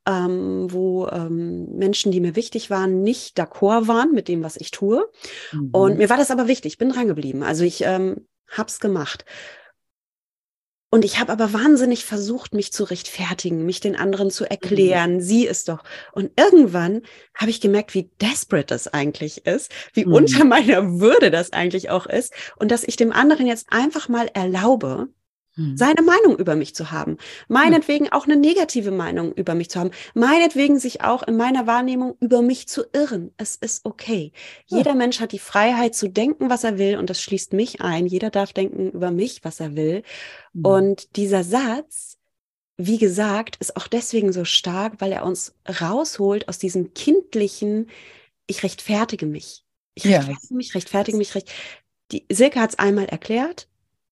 ähm, wo ähm, Menschen, die mir wichtig waren, nicht d'accord waren mit dem, was ich tue. Mhm. Und mir war das aber wichtig, ich bin dran geblieben. Also ich ähm, habe es gemacht. Und ich habe aber wahnsinnig versucht, mich zu rechtfertigen, mich den anderen zu erklären. Mhm. Sie ist doch. Und irgendwann habe ich gemerkt, wie desperate das eigentlich ist, wie mhm. unter [LAUGHS] meiner Würde das eigentlich auch ist. Und dass ich dem anderen jetzt einfach mal erlaube, hm. seine Meinung über mich zu haben, meinetwegen auch eine negative Meinung über mich zu haben, meinetwegen sich auch in meiner Wahrnehmung über mich zu irren. Es ist okay. Jeder Mensch hat die Freiheit zu denken, was er will und das schließt mich ein. Jeder darf denken über mich, was er will. Mhm. Und dieser Satz, wie gesagt, ist auch deswegen so stark, weil er uns rausholt aus diesem kindlichen, ich rechtfertige mich. Ich rechtfertige ja. mich, rechtfertige mich, recht. Die Silke hat es einmal erklärt,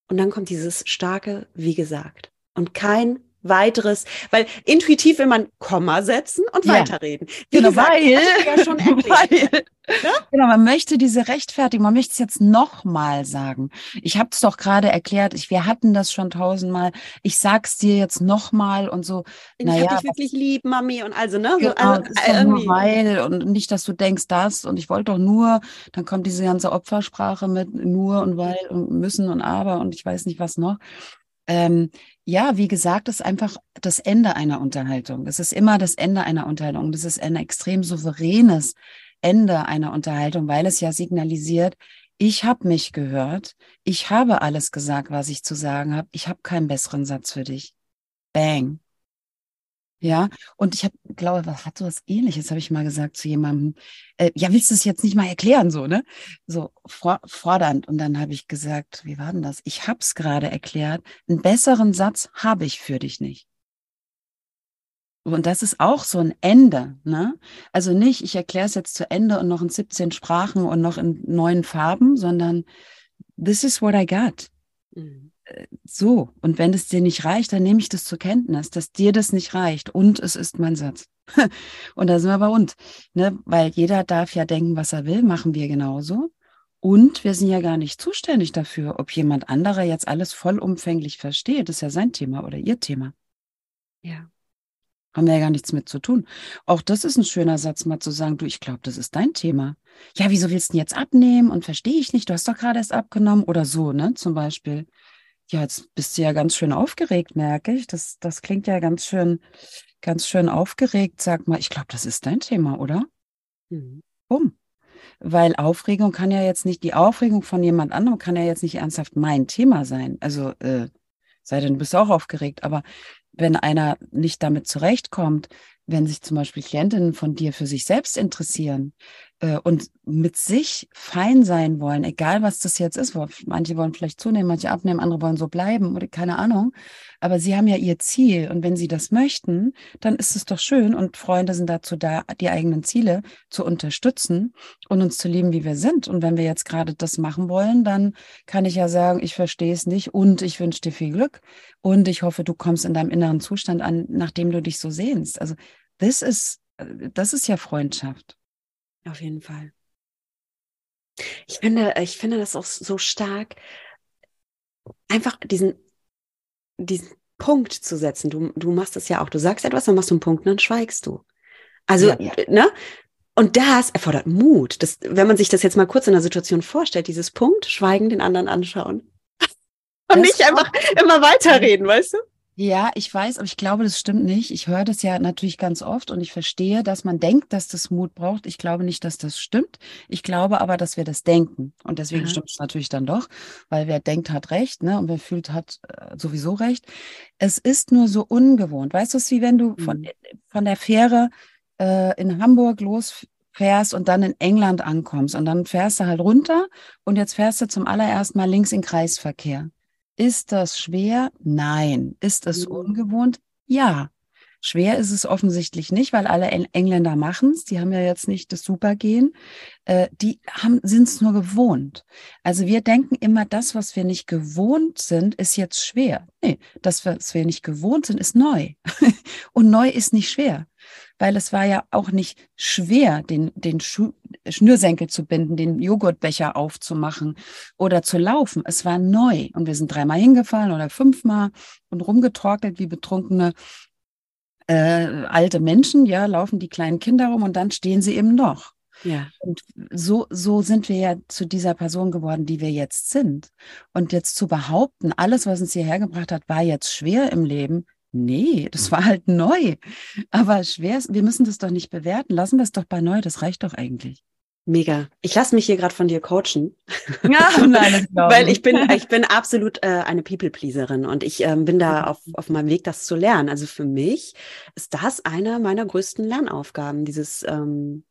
und dann kommt dieses starke, wie gesagt. Und kein weiteres, weil intuitiv will man Komma setzen und ja. weiterreden. Wie genau, gesagt, weil, ja schon [LAUGHS] weil, ja? Genau, man möchte diese Rechtfertigung, man möchte es jetzt nochmal sagen. Ich habe es doch gerade erklärt, ich, wir hatten das schon tausendmal. Ich sag's dir jetzt nochmal und so. Ich naja, hab dich wirklich lieb, Mami und also, ne? Genau, also, irgendwie. weil und nicht, dass du denkst das und ich wollte doch nur, dann kommt diese ganze Opfersprache mit nur und weil und müssen und aber und ich weiß nicht was noch. Ähm, ja, wie gesagt, ist einfach das Ende einer Unterhaltung. Es ist immer das Ende einer Unterhaltung. Das ist ein extrem souveränes Ende einer Unterhaltung, weil es ja signalisiert, ich habe mich gehört, ich habe alles gesagt, was ich zu sagen habe, ich habe keinen besseren Satz für dich. Bang. Ja, und ich habe, glaube, was hat so was ähnliches, habe ich mal gesagt zu jemandem. Äh, ja, willst du es jetzt nicht mal erklären, so, ne? So for fordernd. Und dann habe ich gesagt, wie war denn das? Ich habe es gerade erklärt. Einen besseren Satz habe ich für dich nicht. Und das ist auch so ein Ende, ne? Also nicht, ich erkläre es jetzt zu Ende und noch in 17 Sprachen und noch in neuen Farben, sondern this is what I got. Mhm so, und wenn es dir nicht reicht, dann nehme ich das zur Kenntnis, dass dir das nicht reicht. Und es ist mein Satz. [LAUGHS] und da sind wir bei und, ne? weil jeder darf ja denken, was er will, machen wir genauso. Und wir sind ja gar nicht zuständig dafür, ob jemand anderer jetzt alles vollumfänglich versteht. Das ist ja sein Thema oder ihr Thema. Ja. Haben wir ja gar nichts mit zu tun. Auch das ist ein schöner Satz, mal zu sagen, du, ich glaube, das ist dein Thema. Ja, wieso willst du denn jetzt abnehmen und verstehe ich nicht? Du hast doch gerade erst abgenommen oder so, ne? Zum Beispiel. Ja, jetzt bist du ja ganz schön aufgeregt, merke ich. Das, das klingt ja ganz schön, ganz schön aufgeregt. Sag mal, ich glaube, das ist dein Thema, oder? Mhm. Um. Weil Aufregung kann ja jetzt nicht, die Aufregung von jemand anderem kann ja jetzt nicht ernsthaft mein Thema sein. Also, äh, sei denn, du bist auch aufgeregt. Aber wenn einer nicht damit zurechtkommt, wenn sich zum Beispiel Klientinnen von dir für sich selbst interessieren äh, und mit sich fein sein wollen, egal was das jetzt ist, manche wollen vielleicht zunehmen, manche abnehmen, andere wollen so bleiben oder keine Ahnung, aber sie haben ja ihr Ziel und wenn sie das möchten, dann ist es doch schön und Freunde sind dazu da, die eigenen Ziele zu unterstützen und uns zu lieben, wie wir sind. Und wenn wir jetzt gerade das machen wollen, dann kann ich ja sagen, ich verstehe es nicht und ich wünsche dir viel Glück und ich hoffe, du kommst in deinem inneren Zustand an, nachdem du dich so sehnst. Also das ist, das ist ja Freundschaft. Auf jeden Fall. Ich finde, ich finde das auch so stark, einfach diesen, diesen Punkt zu setzen. Du, du machst es ja auch. Du sagst etwas, dann machst du einen Punkt und dann schweigst du. Also, ja, ja. ne? Und das erfordert Mut. Das, wenn man sich das jetzt mal kurz in der Situation vorstellt, dieses Punkt, schweigen, den anderen anschauen. [LAUGHS] Und das nicht einfach immer weiterreden, weißt du? Ja, ich weiß, aber ich glaube, das stimmt nicht. Ich höre das ja natürlich ganz oft und ich verstehe, dass man denkt, dass das Mut braucht. Ich glaube nicht, dass das stimmt. Ich glaube aber, dass wir das denken. Und deswegen ja. stimmt es natürlich dann doch, weil wer denkt, hat recht, ne? Und wer fühlt, hat äh, sowieso recht. Es ist nur so ungewohnt. Weißt du, es ist wie wenn du mhm. von, von der Fähre äh, in Hamburg losfährst und dann in England ankommst. Und dann fährst du halt runter und jetzt fährst du zum allerersten Mal links in Kreisverkehr. Ist das schwer? Nein. Ist es mhm. ungewohnt? Ja. Schwer ist es offensichtlich nicht, weil alle Engländer machen es. Die haben ja jetzt nicht das Supergehen. Äh, die sind es nur gewohnt. Also wir denken immer, das, was wir nicht gewohnt sind, ist jetzt schwer. Nee, das, was wir nicht gewohnt sind, ist neu. [LAUGHS] Und neu ist nicht schwer weil es war ja auch nicht schwer, den, den Schu Schnürsenkel zu binden, den Joghurtbecher aufzumachen oder zu laufen. Es war neu und wir sind dreimal hingefallen oder fünfmal und rumgetorkelt wie betrunkene äh, alte Menschen. Ja, laufen die kleinen Kinder rum und dann stehen sie eben noch. Ja. Und so, so sind wir ja zu dieser Person geworden, die wir jetzt sind. Und jetzt zu behaupten, alles, was uns hierher gebracht hat, war jetzt schwer im Leben, Nee, das war halt neu. Aber schwer, wir müssen das doch nicht bewerten. Lassen wir es doch bei neu, das reicht doch eigentlich. Mega. Ich lasse mich hier gerade von dir coachen. [LAUGHS] Ja, nein, das [LAUGHS] Weil ich bin, ich bin absolut äh, eine People-Pleaserin und ich ähm, bin da auf, auf meinem Weg, das zu lernen. Also für mich ist das eine meiner größten Lernaufgaben, dieses ähm,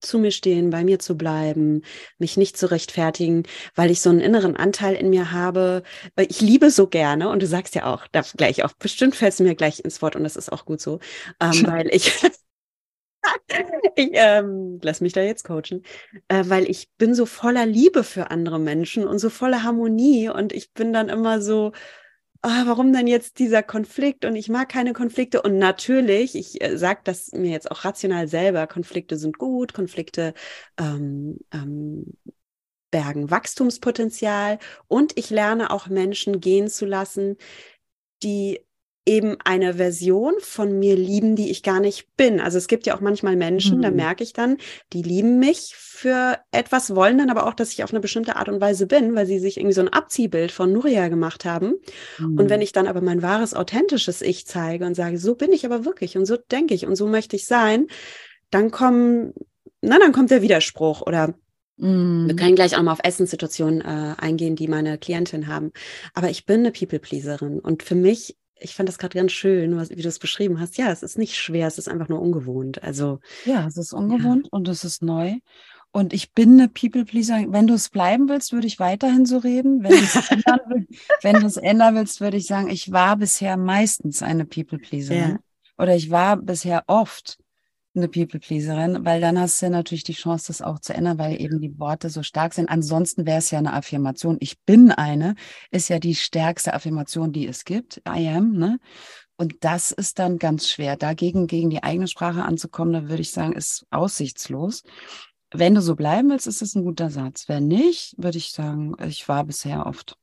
zu mir stehen, bei mir zu bleiben, mich nicht zu rechtfertigen, weil ich so einen inneren Anteil in mir habe. Ich liebe so gerne und du sagst ja auch, da gleich auch, bestimmt fällst du mir gleich ins Wort und das ist auch gut so, ähm, [LAUGHS] weil ich, [LAUGHS] ich ähm, lass mich da jetzt coachen, äh, weil ich bin so voller Liebe für andere Menschen und so voller Harmonie und ich bin dann immer so, oh, warum denn jetzt dieser Konflikt? Und ich mag keine Konflikte. Und natürlich, ich äh, sage das mir jetzt auch rational selber, Konflikte sind gut, Konflikte ähm, ähm, bergen Wachstumspotenzial. Und ich lerne auch Menschen gehen zu lassen, die eben eine Version von mir lieben, die ich gar nicht bin. Also es gibt ja auch manchmal Menschen, mhm. da merke ich dann, die lieben mich für etwas, wollen dann aber auch, dass ich auf eine bestimmte Art und Weise bin, weil sie sich irgendwie so ein Abziehbild von Nuria gemacht haben. Mhm. Und wenn mhm. ich dann aber mein wahres, authentisches Ich zeige und sage, so bin ich aber wirklich und so denke ich und so möchte ich sein, dann kommen, na, dann kommt der Widerspruch oder. Wir können gleich auch mal auf Essenssituationen äh, eingehen, die meine Klientin haben. Aber ich bin eine People-Pleaserin und für mich ich fand das gerade ganz schön, was, wie du es beschrieben hast. Ja, es ist nicht schwer, es ist einfach nur ungewohnt. Also ja, es ist ungewohnt ja. und es ist neu. Und ich bin eine People Pleaser. Wenn du es bleiben willst, würde ich weiterhin so reden. Wenn du es [LAUGHS] ändern, willst, würde ich sagen, ich war bisher meistens eine People Pleaserin. Ja. Oder ich war bisher oft eine People-Pleaserin, weil dann hast du natürlich die Chance, das auch zu ändern, weil eben die Worte so stark sind. Ansonsten wäre es ja eine Affirmation. Ich bin eine, ist ja die stärkste Affirmation, die es gibt. I am, ne? Und das ist dann ganz schwer. Dagegen, gegen die eigene Sprache anzukommen, da würde ich sagen, ist aussichtslos. Wenn du so bleiben willst, ist das ein guter Satz. Wenn nicht, würde ich sagen, ich war bisher oft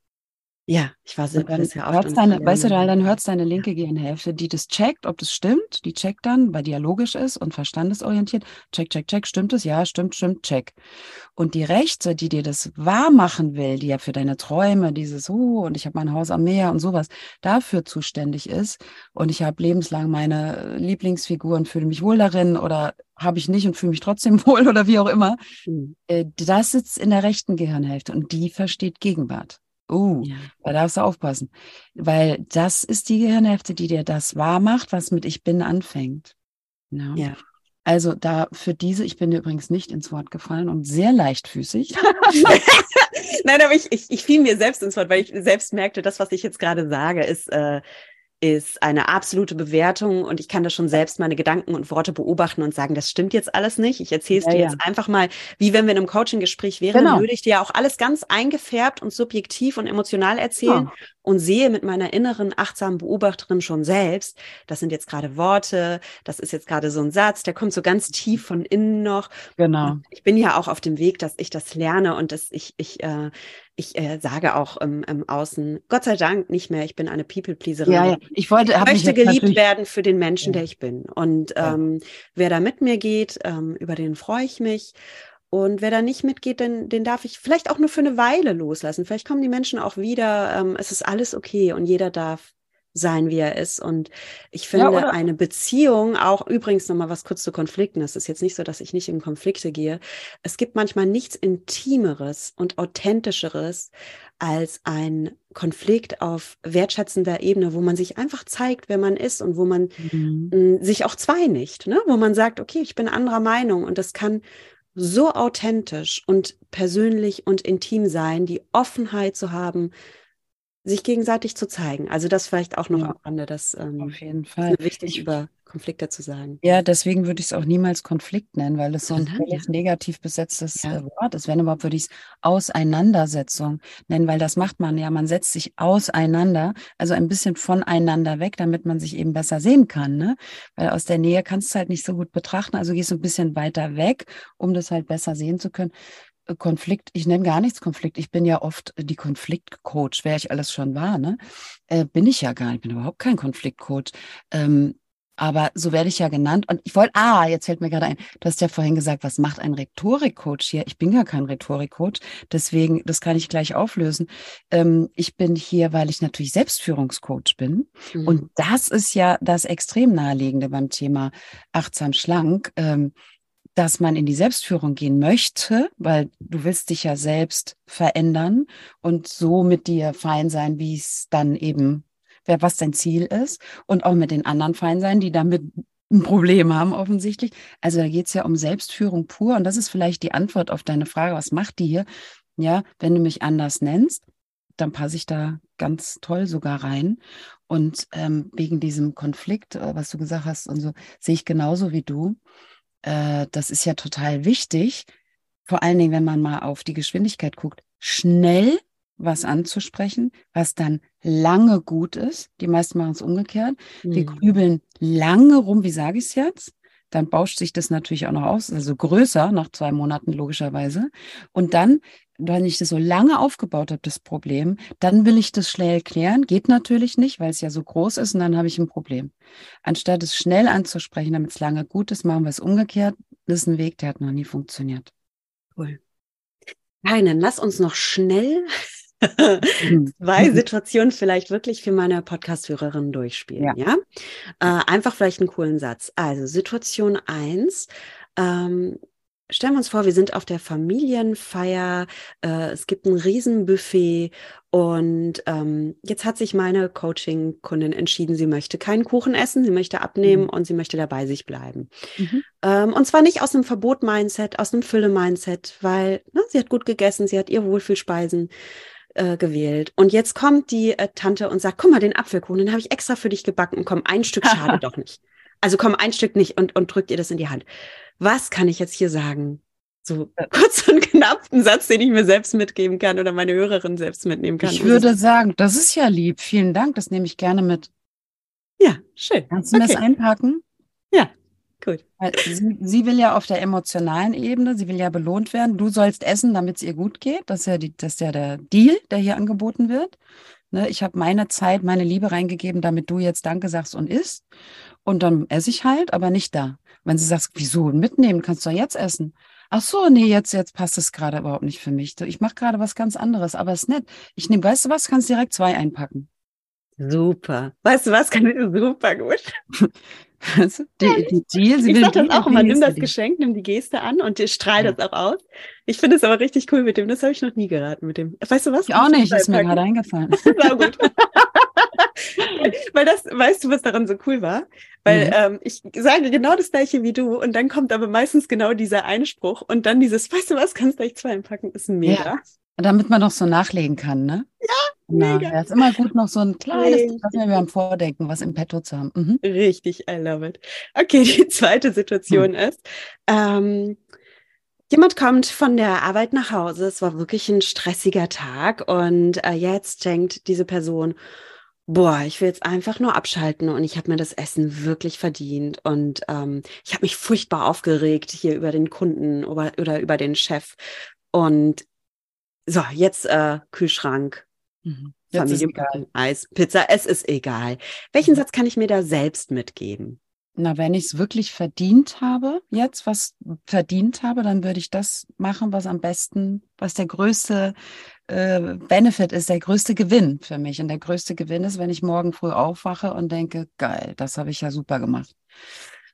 ja, ich war sehr, dann sehr oft. Deine, weißt du, dann hört deine linke Gehirnhälfte, die das checkt, ob das stimmt. Die checkt dann, weil die ja logisch ist und verstandesorientiert. Check, check, check. Stimmt es? Ja, stimmt, stimmt, check. Und die rechte, die dir das wahr machen will, die ja für deine Träume, dieses, oh, und ich habe mein Haus am Meer und sowas, dafür zuständig ist. Und ich habe lebenslang meine Lieblingsfiguren, fühle mich wohl darin oder habe ich nicht und fühle mich trotzdem [LAUGHS] wohl oder wie auch immer. Mhm. Das sitzt in der rechten Gehirnhälfte und die versteht Gegenwart. Oh, ja. da darfst du aufpassen. Weil das ist die Gehirnhälfte, die dir das wahr macht, was mit Ich bin anfängt. Ja. ja. Also da für diese, ich bin dir übrigens nicht ins Wort gefallen und sehr leichtfüßig. [LAUGHS] [LAUGHS] Nein, aber ich, ich, ich fiel mir selbst ins Wort, weil ich selbst merkte, das, was ich jetzt gerade sage, ist, äh, ist eine absolute Bewertung und ich kann da schon selbst meine Gedanken und Worte beobachten und sagen, das stimmt jetzt alles nicht. Ich erzähle es ja, dir ja. jetzt einfach mal, wie wenn wir in einem Coaching-Gespräch wären, genau. würde ich dir auch alles ganz eingefärbt und subjektiv und emotional erzählen. Ja und sehe mit meiner inneren achtsamen Beobachterin schon selbst, das sind jetzt gerade Worte, das ist jetzt gerade so ein Satz, der kommt so ganz tief von innen noch. Genau. Und ich bin ja auch auf dem Weg, dass ich das lerne und dass ich, ich, äh, ich äh, sage auch im, im Außen, Gott sei Dank nicht mehr, ich bin eine People-Pleaserin. Ja, ja, ich wollte, ich möchte geliebt werden für den Menschen, ja. der ich bin. Und ähm, wer da mit mir geht, ähm, über den freue ich mich. Und wer da nicht mitgeht, den, den darf ich vielleicht auch nur für eine Weile loslassen. Vielleicht kommen die Menschen auch wieder. Ähm, es ist alles okay und jeder darf sein, wie er ist. Und ich finde ja, eine Beziehung auch übrigens nochmal was kurz zu Konflikten. Es ist jetzt nicht so, dass ich nicht in Konflikte gehe. Es gibt manchmal nichts Intimeres und Authentischeres als ein Konflikt auf wertschätzender Ebene, wo man sich einfach zeigt, wer man ist und wo man mhm. sich auch zweinigt, ne? wo man sagt, okay, ich bin anderer Meinung und das kann so authentisch und persönlich und intim sein, die Offenheit zu haben, sich gegenseitig zu zeigen. Also das vielleicht auch noch ja, am Rande, das ähm, auf jeden Fall ist wichtig über Konflikte zu sagen. Ja, deswegen würde ich es auch niemals Konflikt nennen, weil es so ein völlig ja. negativ besetztes ja. Äh, Wort ist. Wenn überhaupt würde ich es Auseinandersetzung nennen, weil das macht man ja, man setzt sich auseinander, also ein bisschen voneinander weg, damit man sich eben besser sehen kann. Ne? Weil aus der Nähe kannst du es halt nicht so gut betrachten, also gehst du ein bisschen weiter weg, um das halt besser sehen zu können. Konflikt, ich nenne gar nichts Konflikt. Ich bin ja oft die Konfliktcoach, wer ich alles schon war, ne? Äh, bin ich ja gar nicht, ich bin überhaupt kein Konfliktcoach. Ähm, aber so werde ich ja genannt. Und ich wollte, ah, jetzt fällt mir gerade ein, du hast ja vorhin gesagt, was macht ein Rhetorikcoach hier? Ich bin gar kein Rhetorikcoach, deswegen, das kann ich gleich auflösen. Ähm, ich bin hier, weil ich natürlich Selbstführungscoach bin. Mhm. Und das ist ja das extrem naheliegende beim Thema achtsam schlank. Ähm, dass man in die Selbstführung gehen möchte, weil du willst dich ja selbst verändern und so mit dir fein sein, wie es dann eben, was dein Ziel ist und auch mit den anderen fein sein, die damit ein Problem haben offensichtlich. Also da geht es ja um Selbstführung pur und das ist vielleicht die Antwort auf deine Frage, was macht die hier? Ja, wenn du mich anders nennst, dann passe ich da ganz toll sogar rein. Und ähm, wegen diesem Konflikt, äh, was du gesagt hast und so, sehe ich genauso wie du äh, das ist ja total wichtig, vor allen Dingen, wenn man mal auf die Geschwindigkeit guckt, schnell was anzusprechen, was dann lange gut ist. Die meisten machen es umgekehrt. Wir Mhm. grübeln lange rum, wie sage ich es jetzt? Dann bauscht sich das natürlich auch noch aus, also größer nach zwei Monaten logischerweise. Und dann, wenn ich das so lange aufgebaut habe, das Problem, dann will ich das schnell klären. Geht natürlich nicht, weil es ja so groß ist und dann habe ich ein Problem. Anstatt es schnell anzusprechen, damit es lange gut ist, machen wir es umgekehrt. Das ist ein Weg, der hat noch nie funktioniert. Cool. Keinen, lass uns noch schnell Mhm. [LAUGHS] zwei Situationen vielleicht wirklich für meine Podcast-Hörerin durchspielen, ja? Äh, einfach vielleicht einen coolen Satz. Also Situation eins. Ähm, stellen wir uns vor, wir sind auf der Familienfeier, äh, es gibt ein Riesenbuffet und ähm, jetzt hat sich meine Coaching-Kundin entschieden, sie möchte keinen Kuchen essen, sie möchte abnehmen Mhm. und sie möchte dabei sich bleiben. Mhm. Ähm, und zwar nicht aus einem Verbot-Mindset, aus einem Fülle-Mindset, weil ne, sie hat gut gegessen, sie hat ihr Wohlfühlspeisen äh, gewählt. Und jetzt kommt die äh, Tante und sagt, guck mal, den Apfelkuchen, den habe ich extra für dich gebacken. Komm, ein Stück schade [LAUGHS] doch nicht. Also komm, ein Stück nicht und, und drückt ihr das in die Hand. Was kann ich jetzt hier sagen? So [LAUGHS] kurz und knapp einen Satz, den ich mir selbst mitgeben kann oder meine Hörerin selbst mitnehmen kann. Ich würde sagen, das ist ja lieb. Vielen Dank. Das nehme ich gerne mit. Ja, schön. Kannst du mir das Okay. einpacken? Gut. Weil sie, sie will ja auf der emotionalen Ebene, sie will ja belohnt werden. Du sollst essen, damit es ihr gut geht. Das ist ja, die, das ist ja der Deal, der hier angeboten wird. Ne, ich habe meine Zeit, meine Liebe reingegeben, damit du jetzt Danke sagst und isst. Und dann esse ich halt, aber nicht da. Wenn sie sagt, wieso mitnehmen, kannst du doch jetzt essen. Ach so, nee, jetzt, jetzt passt es gerade überhaupt nicht für mich. Ich mache gerade was ganz anderes, aber ist nett. Ich nehme, weißt du was, kannst direkt zwei einpacken. Super. Weißt du was? Kann ich super gut. [LAUGHS] Weißt du? Die, die Deal, sie Ich will sag das auch immer, nimm das. Geschenk, nimm die Geste an und strahl Ja. das auch aus. Ich finde es aber richtig cool mit dem. Das habe ich noch nie geraten mit dem. Weißt du was? Ich auch nicht, ist mir gerade eingefallen. [LAUGHS] Sau gut. [LAUGHS] [LAUGHS] Weil das, weißt du, was daran so cool war? Weil Mhm. ähm, ich sage genau das gleiche wie du und dann kommt aber meistens genau dieser Einspruch und dann dieses, [LAUGHS] weißt du was, kannst gleich zwei einpacken, ist mega. Damit man noch so nachlegen kann, ne? Ja, mega. Ja, ist immer gut, noch so ein kleines, was wir beim Vordenken, was im Petto zu haben. Mhm. Richtig, I love it. Okay, [LAUGHS] die zweite Situation ist, ähm, jemand kommt von der Arbeit nach Hause. Es war wirklich ein stressiger Tag und äh, jetzt denkt diese Person, boah, ich will jetzt einfach nur abschalten und ich habe mir das Essen wirklich verdient und ähm, ich habe mich furchtbar aufgeregt hier über den Kunden oder, oder über den Chef und so, jetzt äh, Kühlschrank, Mhm. Familie. Eis, Pizza, es ist egal. Welchen Mhm. Satz kann ich mir da selbst mitgeben? Na, wenn ich es wirklich verdient habe, jetzt was verdient habe, dann würde ich das machen, was am besten, was der größte äh, Benefit ist, der größte Gewinn für mich. Und der größte Gewinn ist, wenn ich morgen früh aufwache und denke, geil, das habe ich ja super gemacht.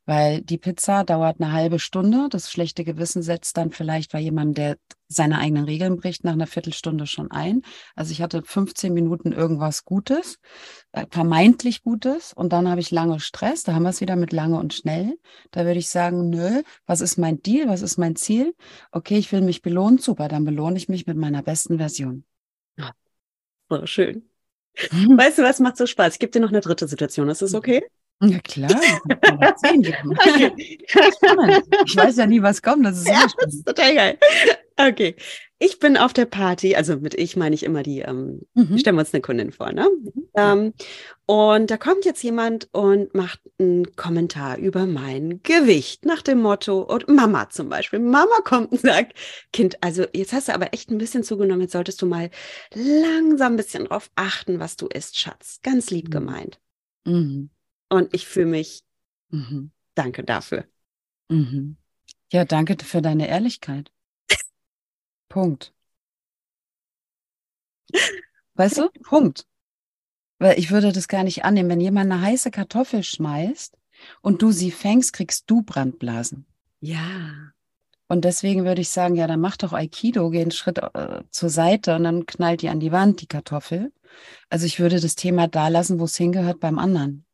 Weil die Pizza dauert eine halbe Stunde. Das schlechte Gewissen setzt dann vielleicht bei jemandem, der seine eigenen Regeln bricht, nach einer Viertelstunde schon ein. Also ich hatte 15 Minuten irgendwas Gutes, äh, vermeintlich Gutes, und dann habe ich lange Stress. Da haben wir es wieder mit lange und schnell. Da würde ich sagen, nö, was ist mein Deal? Was ist mein Ziel? Okay, ich will mich belohnen. Super, dann belohne ich mich mit meiner besten Version. So schön. [LAUGHS] Weißt du, was macht so Spaß? Ich gebe dir noch eine dritte Situation. Ist das okay? Ja klar. [LAUGHS] Okay. Ich weiß ja nie, was kommt. Das ist Ja, das ist total geil. Okay. Ich bin auf der Party, also mit ich meine ich immer die, ähm, Mhm. stellen wir uns eine Kundin vor, ne? Ähm, und da kommt jetzt jemand und macht einen Kommentar über mein Gewicht nach dem Motto, und Mama zum Beispiel. Mama kommt und sagt, Kind, also jetzt hast du aber echt ein bisschen zugenommen, jetzt solltest du mal langsam ein bisschen drauf achten, was du isst, Schatz. Ganz lieb Mhm. gemeint. Mhm. Und ich fühle mich, Mhm. danke dafür. Mhm. Ja, danke für deine Ehrlichkeit. Punkt. Weißt du? [LAUGHS] Punkt. Weil ich würde das gar nicht annehmen. Wenn jemand eine heiße Kartoffel schmeißt und du sie fängst, kriegst du Brandblasen. Ja. Und deswegen würde ich sagen, ja, dann mach doch Aikido, geh einen Schritt äh, zur Seite und dann knallt die an die Wand, die Kartoffel. Also ich würde das Thema da lassen, wo es hingehört, beim anderen.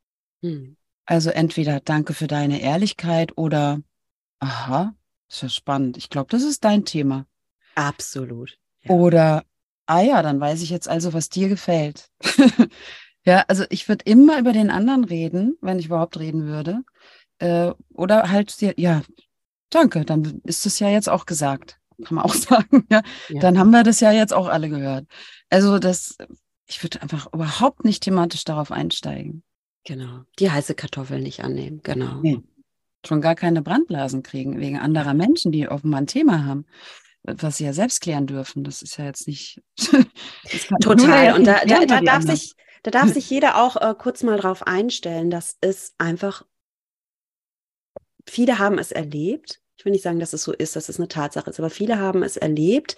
Hm. Also entweder danke für deine Ehrlichkeit oder aha, ist ja spannend. Ich glaube, das ist dein Thema. Absolut. Ja. Oder ah ja, dann weiß ich jetzt also, was dir gefällt. [LAUGHS] Ja, also ich würde immer über den anderen reden, wenn ich überhaupt reden würde. Äh, oder halt dir, ja, danke, dann ist es ja jetzt auch gesagt. Kann man auch [LAUGHS] sagen, ja. Ja. Dann haben wir das ja jetzt auch alle gehört. Also das, ich würde einfach überhaupt nicht thematisch darauf einsteigen. Genau. Die heiße Kartoffel nicht annehmen. Genau. Nee. Schon gar keine Brandblasen kriegen wegen anderer Menschen, die offenbar ein Thema haben was sie ja selbst klären dürfen. Das ist ja jetzt nicht. [LAUGHS] Total. Und da, da, da darf sich, da darf sich jeder auch äh, kurz mal drauf einstellen. Das ist einfach, viele haben es erlebt ich will nicht sagen, dass es so ist, dass es eine Tatsache ist, aber viele haben es erlebt,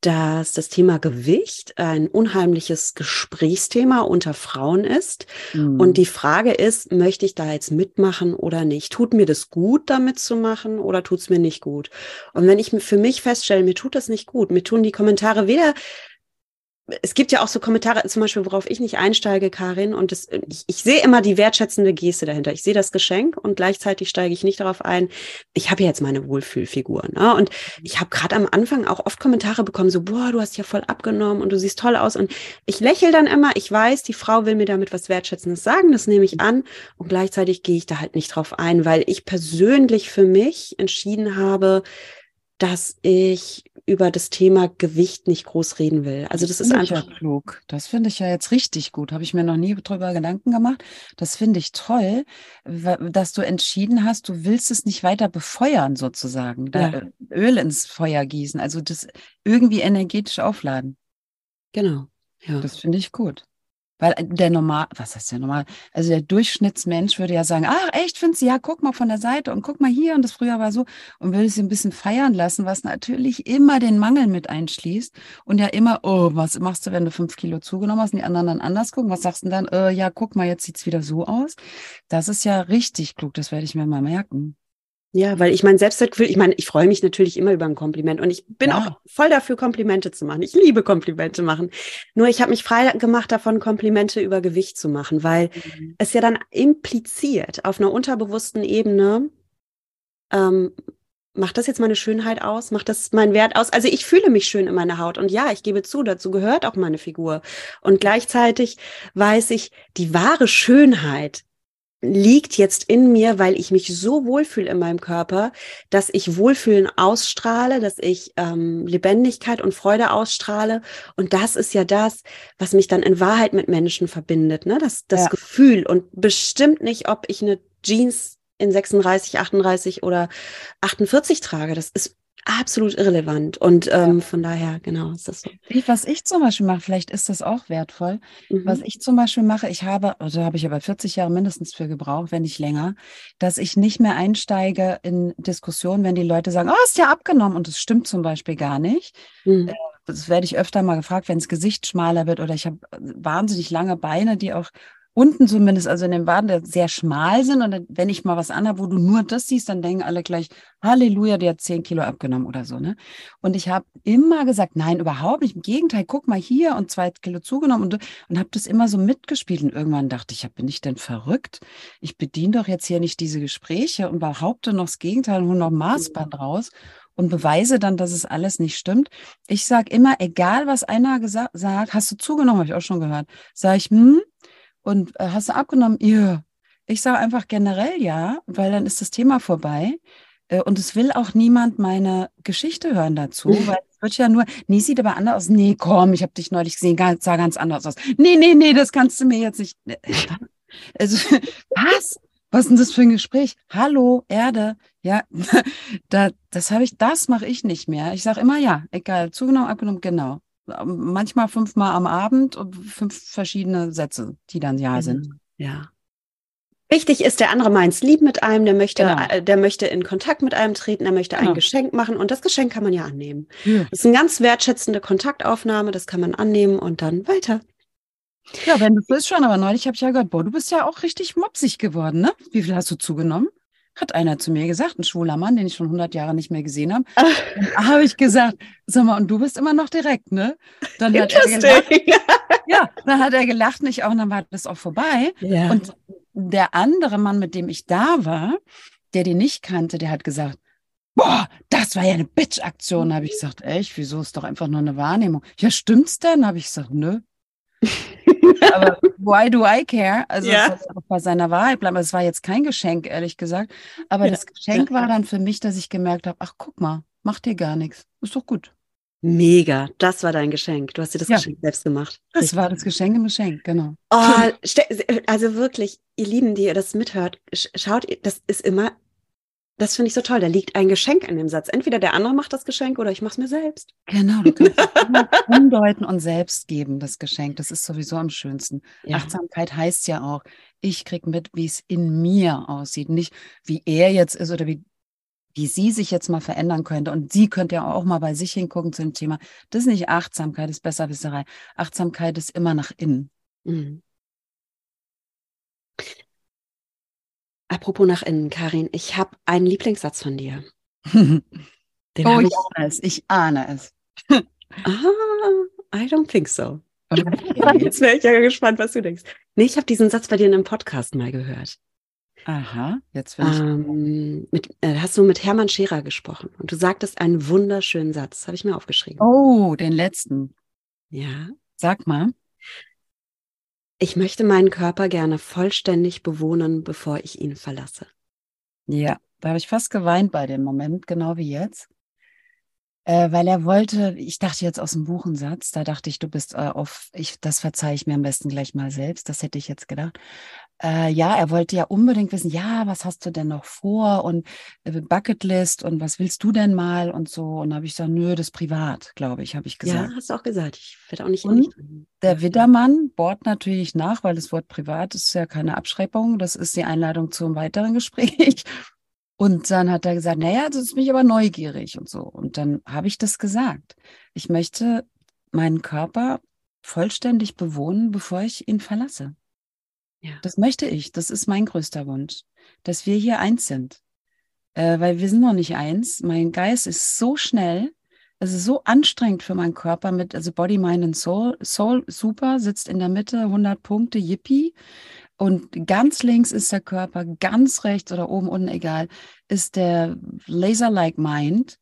dass das Thema Gewicht ein unheimliches Gesprächsthema unter Frauen ist. Mhm. Und die Frage ist, möchte ich da jetzt mitmachen oder nicht? Tut mir das gut, damit zu machen oder tut es mir nicht gut? Und wenn ich für mich feststelle, mir tut das nicht gut, mir tun die Kommentare weder es gibt ja auch so Kommentare, zum Beispiel, worauf ich nicht einsteige, Karin, und das, ich, ich sehe immer die wertschätzende Geste dahinter. Ich sehe das Geschenk und gleichzeitig steige ich nicht darauf ein. Ich habe ja jetzt meine Wohlfühlfigur, ne? Und ich habe gerade am Anfang auch oft Kommentare bekommen, so, boah, du hast ja voll abgenommen und du siehst toll aus. Und ich lächle dann immer, ich weiß, die Frau will mir damit was Wertschätzendes sagen, das nehme ich an. Und gleichzeitig gehe ich da halt nicht drauf ein, weil ich persönlich für mich entschieden habe, dass ich über das Thema Gewicht nicht groß reden will. Also das, das ist einfach ja klug. Das finde ich ja jetzt richtig gut. Habe ich mir noch nie drüber Gedanken gemacht. Das finde ich toll, dass du entschieden hast, du willst es nicht weiter befeuern sozusagen, da ja. Öl ins Feuer gießen, also das irgendwie energetisch aufladen. Genau. Ja. Das finde ich gut. Weil der normal, was heißt der normal? Also der Durchschnittsmensch würde ja sagen, ach echt, findest du, ja, guck mal von der Seite und guck mal hier und das früher war so und würde sie ein bisschen feiern lassen, was natürlich immer den Mangel mit einschließt und ja immer, oh, was machst du, wenn du fünf Kilo zugenommen hast und die anderen dann anders gucken? Was sagst du dann? Äh, ja, guck mal, jetzt sieht's wieder so aus. Das ist ja richtig klug, das werde ich mir mal merken. Ja, weil ich mein Selbstwertgefühl, ich meine, ich freue mich natürlich immer über ein Kompliment und ich bin ja. auch voll dafür, Komplimente zu machen. Ich liebe Komplimente machen. Nur ich habe mich frei gemacht davon, Komplimente über Gewicht zu machen, weil mhm. es ja dann impliziert auf einer unterbewussten Ebene, ähm, macht das jetzt meine Schönheit aus? Macht das meinen Wert aus? Also ich fühle mich schön in meiner Haut und ja, ich gebe zu, dazu gehört auch meine Figur. Und gleichzeitig weiß ich, die wahre Schönheit liegt jetzt in mir, weil ich mich so wohlfühle in meinem Körper, dass ich Wohlfühlen ausstrahle, dass ich ähm, Lebendigkeit und Freude ausstrahle. Und das ist ja das, was mich dann in Wahrheit mit Menschen verbindet, ne? Das, das ja. Gefühl und bestimmt nicht, ob ich eine Jeans in 36, 38 oder 48 trage. Das ist absolut irrelevant. Und ähm, ja. von daher, genau, ist das so. Was ich zum Beispiel mache, vielleicht ist das auch wertvoll. Mhm. Was ich zum Beispiel mache, ich habe, also habe ich aber 40 Jahre mindestens für gebraucht, wenn nicht länger, dass ich nicht mehr einsteige in Diskussionen, wenn die Leute sagen, oh, ist ja abgenommen und das stimmt zum Beispiel gar nicht. Mhm. Äh, das werde ich öfter mal gefragt, wenn das Gesicht schmaler wird oder ich habe wahnsinnig lange Beine, die auch unten zumindest, also in den Waden, sehr schmal sind. Und wenn ich mal was anhabe, wo du nur das siehst, dann denken alle gleich, Halleluja, der hat zehn Kilo abgenommen oder so. Ne? Und ich habe immer gesagt, nein, überhaupt nicht. Im Gegenteil, guck mal hier und zwei Kilo zugenommen und, und habe das immer so mitgespielt. Und irgendwann dachte ich, bin ich denn verrückt? Ich bediene doch jetzt hier nicht diese Gespräche und behaupte noch das Gegenteil und hole noch Maßband raus und beweise dann, dass es alles nicht stimmt. Ich sage immer, egal was einer gesagt sagt, hast du zugenommen, habe ich auch schon gehört, sage ich, hm, und äh, hast du abgenommen? Ja. Ich sage einfach generell ja, weil dann ist das Thema vorbei. Äh, und es will auch niemand meine Geschichte hören dazu, [LAUGHS] weil es wird ja nur, nee, sieht aber anders aus. Nee, komm, ich habe dich neulich gesehen, sah ganz anders aus. Nee, nee, nee, das kannst du mir jetzt nicht. Äh, [LAUGHS] also, was? Was ist denn das für ein Gespräch? Hallo, Erde. Ja, [LAUGHS] da, das habe ich, das mache ich nicht mehr. Ich sage immer ja, egal, zugenommen, abgenommen, genau manchmal fünfmal am Abend und fünf verschiedene Sätze, die dann ja mhm. sind. Ja. Wichtig ist, der andere meint es lieb mit einem, der möchte, genau. Äh, der möchte in Kontakt mit einem treten, der möchte genau. ein Geschenk machen und das Geschenk kann man ja annehmen. Ja. Das ist eine ganz wertschätzende Kontaktaufnahme, das kann man annehmen und dann weiter. Ja, wenn du willst schon, aber neulich habe ich ja gehört, boah, du bist ja auch richtig mopsig geworden, ne? Wie viel hast du zugenommen? Hat einer zu mir gesagt, ein schwuler Mann, den ich schon 100 Jahre nicht mehr gesehen habe. habe ich gesagt, sag mal, und du bist immer noch direkt, ne? Dann hat er gelacht. ja, dann hat er gelacht, nicht auch, und dann war das auch vorbei. Ja. Und der andere Mann, mit dem ich da war, der den nicht kannte, der hat gesagt, boah, das war ja eine Bitch-Aktion. habe ich gesagt, echt, wieso ist doch einfach nur eine Wahrnehmung? Ja, stimmt's denn? Habe ich gesagt, nö. Aber why do I care? Also ja. es auch bei seiner Wahrheit bleiben. Es war jetzt kein Geschenk, ehrlich gesagt. Aber ja. das Geschenk war dann für mich, dass ich gemerkt habe, ach guck mal, macht dir gar nichts. Ist doch gut. Mega, das war dein Geschenk. Du hast dir das Ja. Geschenk selbst gemacht. Das Richtig. war das Geschenk im Geschenk, genau. Oh, also wirklich, ihr Lieben, die ihr das mithört, sch- schaut, das ist immer, das finde ich so toll. Da liegt ein Geschenk in dem Satz. Entweder der andere macht das Geschenk oder ich mache es mir selbst. Genau, du kannst es immer [LAUGHS] umdeuten und selbst geben, das Geschenk. Das ist sowieso am schönsten. Ja. Achtsamkeit heißt ja auch, ich krieg mit, wie es in mir aussieht, nicht wie er jetzt ist oder wie, wie sie sich jetzt mal verändern könnte. Und sie könnte ja auch mal bei sich hingucken zu dem Thema. Das ist nicht Achtsamkeit, das ist Besserwisserei. Achtsamkeit ist immer nach innen. Mhm. Apropos nach innen, Karin, ich habe einen Lieblingssatz von dir. [LAUGHS] Den oh, ich ich. ahne es, ich ahne es. Ah, I don't think so. [LAUGHS] Jetzt wäre ich ja gespannt, was du denkst. Nee, ich habe diesen Satz bei dir in einem Podcast mal gehört. Aha, jetzt will ich. Ähm, mit, äh, hast du mit Hermann Scherer gesprochen und du sagtest einen wunderschönen Satz. Habe ich mir aufgeschrieben. Oh, den letzten. Ja. Sag mal. Ich möchte meinen Körper gerne vollständig bewohnen, bevor ich ihn verlasse. Ja, da habe ich fast geweint bei dem Moment, genau wie jetzt. Äh, weil er wollte, ich dachte jetzt aus dem Buch einen Satz, da dachte ich, du bist äh, auf, ich, das verzeihe ich mir am besten gleich mal selbst, das hätte ich jetzt gedacht. Äh, ja, er wollte ja unbedingt wissen, ja, was hast du denn noch vor und äh, Bucketlist und was willst du denn mal und so. Und da habe ich gesagt, nö, das ist privat, glaube ich, habe ich gesagt. Ja, hast du auch gesagt. Ich werde auch nicht. Und nicht Der Widdermann bohrt natürlich nach, weil das Wort privat ist ja keine Abschreibung. Das ist die Einladung zum weiteren Gespräch. Und dann hat er gesagt, naja, das ist mich aber neugierig und so. Und dann habe ich das gesagt. Ich möchte meinen Körper vollständig bewohnen, bevor ich ihn verlasse. Ja. Das möchte ich. Das ist mein größter Wunsch, dass wir hier eins sind. Äh, weil wir sind noch nicht eins. Mein Geist ist so schnell. Es ist so anstrengend für meinen Körper mit, also Body, Mind and Soul. Soul, super, sitzt in der Mitte, 100 Punkte, yippie. Und ganz links ist der Körper, ganz rechts oder oben, unten, egal, ist der Laser-like Mind.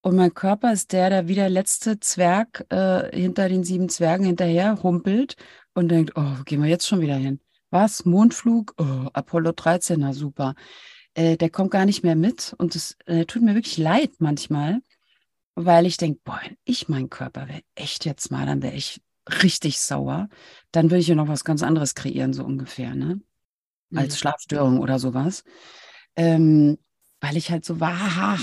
Und mein Körper ist der, der wie der letzte Zwerg äh, hinter den sieben Zwergen hinterher humpelt und denkt, oh, gehen wir jetzt schon wieder hin? Was? Mondflug? Oh, Apollo 13, na super. Äh, der kommt gar nicht mehr mit und es äh, tut mir wirklich leid manchmal, weil ich denke, boah, wenn ich mein Körper wäre, echt jetzt mal, dann wäre ich richtig sauer. Dann würde ich ja noch was ganz anderes kreieren, so ungefähr, ne? Als Mhm. Schlafstörung oder sowas. Ähm, weil ich halt so wa-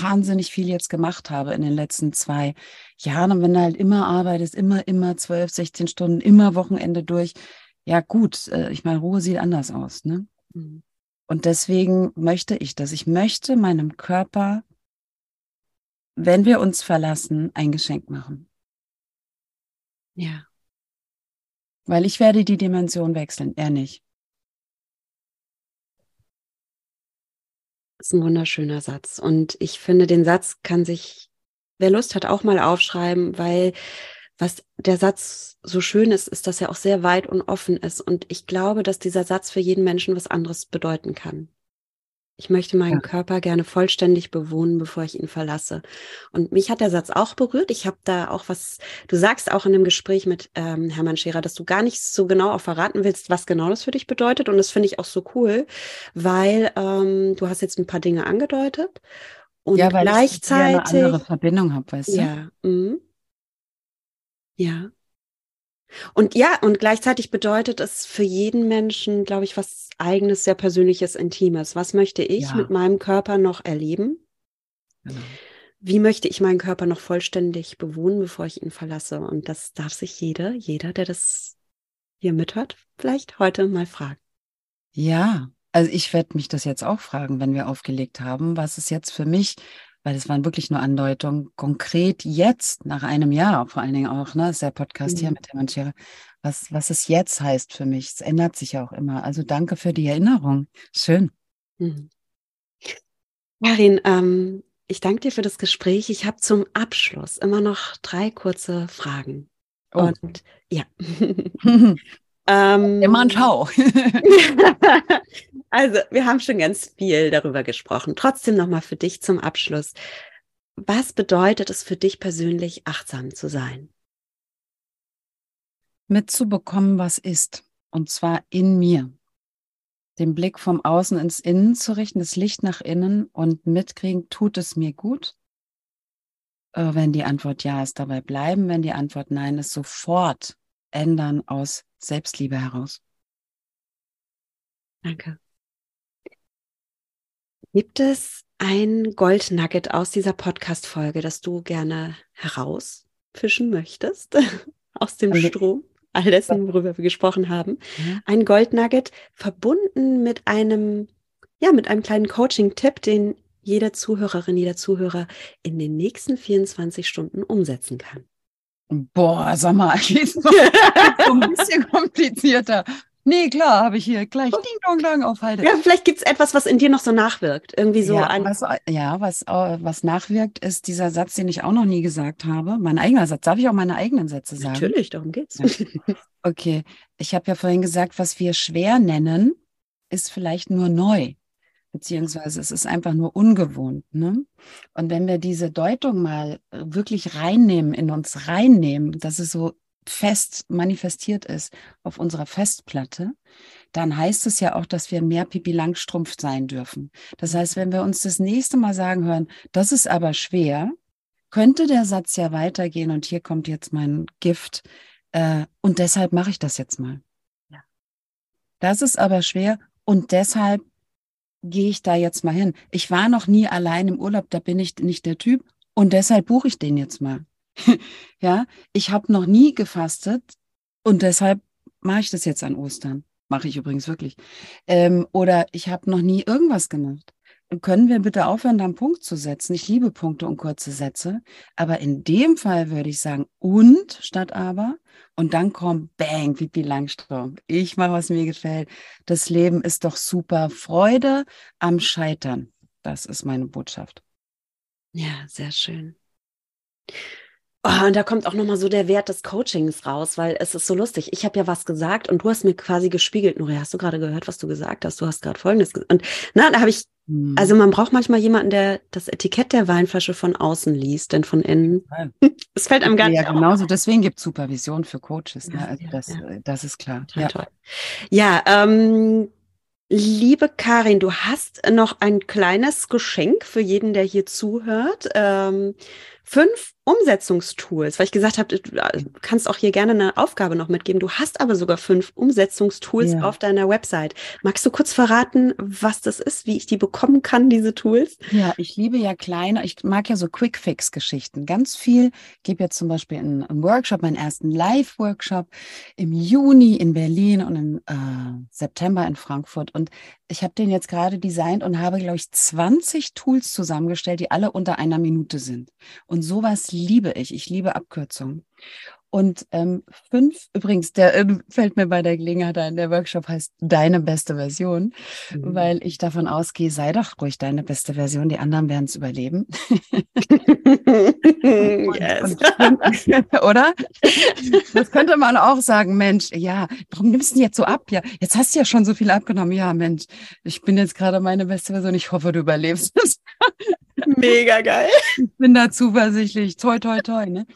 wahnsinnig viel jetzt gemacht habe in den letzten zwei Jahren. Und wenn du halt immer arbeitest, immer, immer 12, 16 Stunden, immer Wochenende durch, ja gut, äh, ich meine, Ruhe sieht anders aus, ne? Mhm. Und deswegen möchte ich das. Ich möchte meinem Körper, wenn wir uns verlassen, ein Geschenk machen. Ja. Weil ich werde die Dimension wechseln, er nicht. Das ist ein wunderschöner Satz. Und ich finde, den Satz kann sich, wer Lust hat, auch mal aufschreiben, weil was der Satz so schön ist, ist, dass er auch sehr weit und offen ist. Und ich glaube, dass dieser Satz für jeden Menschen was anderes bedeuten kann. Ich möchte meinen Ja. Körper gerne vollständig bewohnen, bevor ich ihn verlasse. Und mich hat der Satz auch berührt. Ich habe da auch was, du sagst auch in dem Gespräch mit ähm, Hermann Scherer, dass du gar nicht so genau auch verraten willst, was genau das für dich bedeutet. Und das finde ich auch so cool, weil ähm, du hast jetzt ein paar Dinge angedeutet. Und ja, weil ich hier eine gleichzeitig. andere Verbindung habe, weißt du? Ja. Mhm. Ja. Und ja, und gleichzeitig bedeutet es für jeden Menschen, glaube ich, was eigenes, sehr persönliches, intimes. Was möchte ich Ja. mit meinem Körper noch erleben? Genau. Wie möchte ich meinen Körper noch vollständig bewohnen, bevor ich ihn verlasse? Und das darf sich jeder, jeder, der das hier mithört, vielleicht heute mal fragen. Ja, also ich werde mich das jetzt auch fragen, wenn wir aufgelegt haben, was ist jetzt für mich, weil es waren wirklich nur Andeutungen, konkret jetzt, nach einem Jahr vor allen Dingen auch, ne, ist der Podcast hier Mhm. mit Hermann Scherer, was, was es jetzt heißt für mich. Es ändert sich ja auch immer. Also danke für die Erinnerung. Schön. Mhm. Karin, ähm, ich danke dir für das Gespräch. Ich habe zum Abschluss immer noch drei kurze Fragen. Oh. Und ja. [LAUGHS] [LAUGHS] ähm, Immer ein Tau. also, wir haben schon ganz viel darüber gesprochen. Trotzdem nochmal für dich zum Abschluss. Was bedeutet es für dich persönlich, achtsam zu sein? mitzubekommen, was ist. Und zwar in mir. Den Blick vom Außen ins Innen zu richten, das Licht nach innen und mitkriegen, tut es mir gut? Äh, wenn die Antwort ja ist, dabei bleiben. Wenn die Antwort nein ist, sofort ändern aus Selbstliebe heraus. Danke. Gibt es ein Goldnugget aus dieser Podcast-Folge, das du gerne herausfischen möchtest [LAUGHS] aus dem Strom? All dessen, worüber wir gesprochen haben. Ein Goldnugget verbunden mit einem, ja, mit einem kleinen Coaching-Tipp, den jede Zuhörerin, jeder Zuhörer in den nächsten 24 Stunden umsetzen kann. Boah, sag mal, [LAUGHS] ist [LAUGHS] so ein bisschen komplizierter. Nee, klar, habe ich hier gleich Ding Dong Dong aufhalte. Ja, vielleicht gibt es etwas, was in dir noch so nachwirkt. Irgendwie so ja, ein. Was, ja, was, was nachwirkt, ist dieser Satz, den ich auch noch nie gesagt habe. Mein eigener Satz. Darf ich auch meine eigenen Sätze sagen? Natürlich, darum geht's. Ja. Okay. Ich habe ja vorhin gesagt, was wir schwer nennen, ist vielleicht nur neu. Beziehungsweise es ist einfach nur ungewohnt. Ne? Und wenn wir diese Deutung mal wirklich reinnehmen, in uns reinnehmen, dass es so fest manifestiert ist auf unserer Festplatte, dann heißt es ja auch, dass wir mehr Pipi Langstrumpf sein dürfen. Das heißt, wenn wir uns das nächste Mal sagen hören, das ist aber schwer, könnte der Satz ja weitergehen und hier kommt jetzt mein Gift äh, und deshalb mache ich das jetzt mal. Ja. Das ist aber schwer und deshalb gehe ich da jetzt mal hin. Ich war noch nie allein im Urlaub, da bin ich nicht der Typ und deshalb buche ich den jetzt mal. [LAUGHS] ja, ich habe noch nie gefastet und deshalb mache ich das jetzt an Ostern. Mache ich übrigens wirklich. Ähm, oder ich habe noch nie irgendwas gemacht. Können wir bitte aufhören, da einen Punkt zu setzen? Ich liebe Punkte und kurze Sätze. Aber in dem Fall würde ich sagen, und statt aber. Und dann kommt Bang, Pipi Langstrom. Ich mache, was mir gefällt. Das Leben ist doch super. Freude am Scheitern. Das ist meine Botschaft. Ja, sehr schön. Oh, und da kommt auch nochmal so der Wert des Coachings raus, weil es ist so lustig. Ich habe ja was gesagt und du hast mir quasi gespiegelt, Nuria, hast du gerade gehört, was du gesagt hast? Du hast gerade Folgendes gesagt. Und na, da habe ich, hm. also man braucht manchmal jemanden, der das Etikett der Weinflasche von außen liest, denn von innen, [LAUGHS] es fällt einem gar nicht Ja, genauso. Deswegen gibt es Supervision für Coaches. Ne? Also das, ja. das ist klar. Total ja, toll. ja ähm, Liebe Karin, du hast noch ein kleines Geschenk für jeden, der hier zuhört. Ähm, fünf Umsetzungstools, weil ich gesagt habe, du kannst auch hier gerne eine Aufgabe noch mitgeben. Du hast aber sogar fünf Umsetzungstools ja. auf deiner Website. Magst du kurz verraten, was das ist, wie ich die bekommen kann, diese Tools? Ja, ich liebe ja kleine, ich mag ja so Quick-Fix-Geschichten. Ganz viel. Ich gebe jetzt zum Beispiel einen, einen Workshop, meinen ersten Live-Workshop im Juni in Berlin und im äh, September in Frankfurt. Und ich habe den jetzt gerade designt und habe, glaube ich, 20 Tools zusammengestellt, die alle unter einer Minute sind. Und sowas liebe ich. Ich liebe Abkürzungen. Und ähm, fünf, übrigens, der äh, [LAUGHS] fällt mir bei der Gelegenheit ein, der Workshop heißt Deine beste Version, mhm. weil ich davon ausgehe, sei doch ruhig deine beste Version, die anderen werden es überleben. [LAUGHS] und, yes. und, [LAUGHS] oder? Das könnte man auch sagen, Mensch, ja, warum nimmst du denn jetzt so ab? Ja, jetzt hast du ja schon so viel abgenommen. Ja, Mensch, ich bin jetzt gerade meine beste Version. Ich hoffe, du überlebst es. Mega geil. Ich bin da zuversichtlich. Toi, toi, toi. Ne?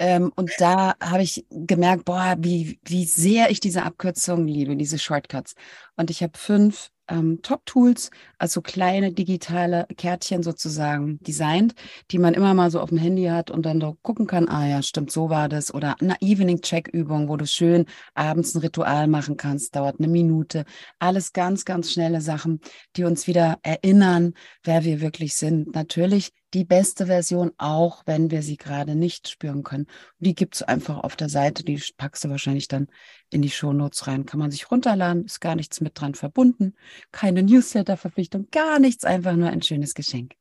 Ähm, und da habe ich gemerkt, boah, wie, wie sehr ich diese Abkürzungen liebe, diese Shortcuts. Und ich habe fünf ähm, Top-Tools, also kleine digitale Kärtchen sozusagen designt, die man immer mal so auf dem Handy hat und dann doch gucken kann, ah ja, stimmt, so war das. Oder eine Evening-Check-Übung, wo du schön abends ein Ritual machen kannst, dauert eine Minute. Alles ganz, ganz schnelle Sachen, die uns wieder erinnern, wer wir wirklich sind. Natürlich die beste Version, auch wenn wir sie gerade nicht spüren können. Und die gibt's einfach auf der Seite, die packst du wahrscheinlich dann in die Shownotes rein. Kann man sich runterladen, ist gar nichts mit dran verbunden, keine Newsletter-Verpflichtung, gar nichts, einfach nur ein schönes Geschenk.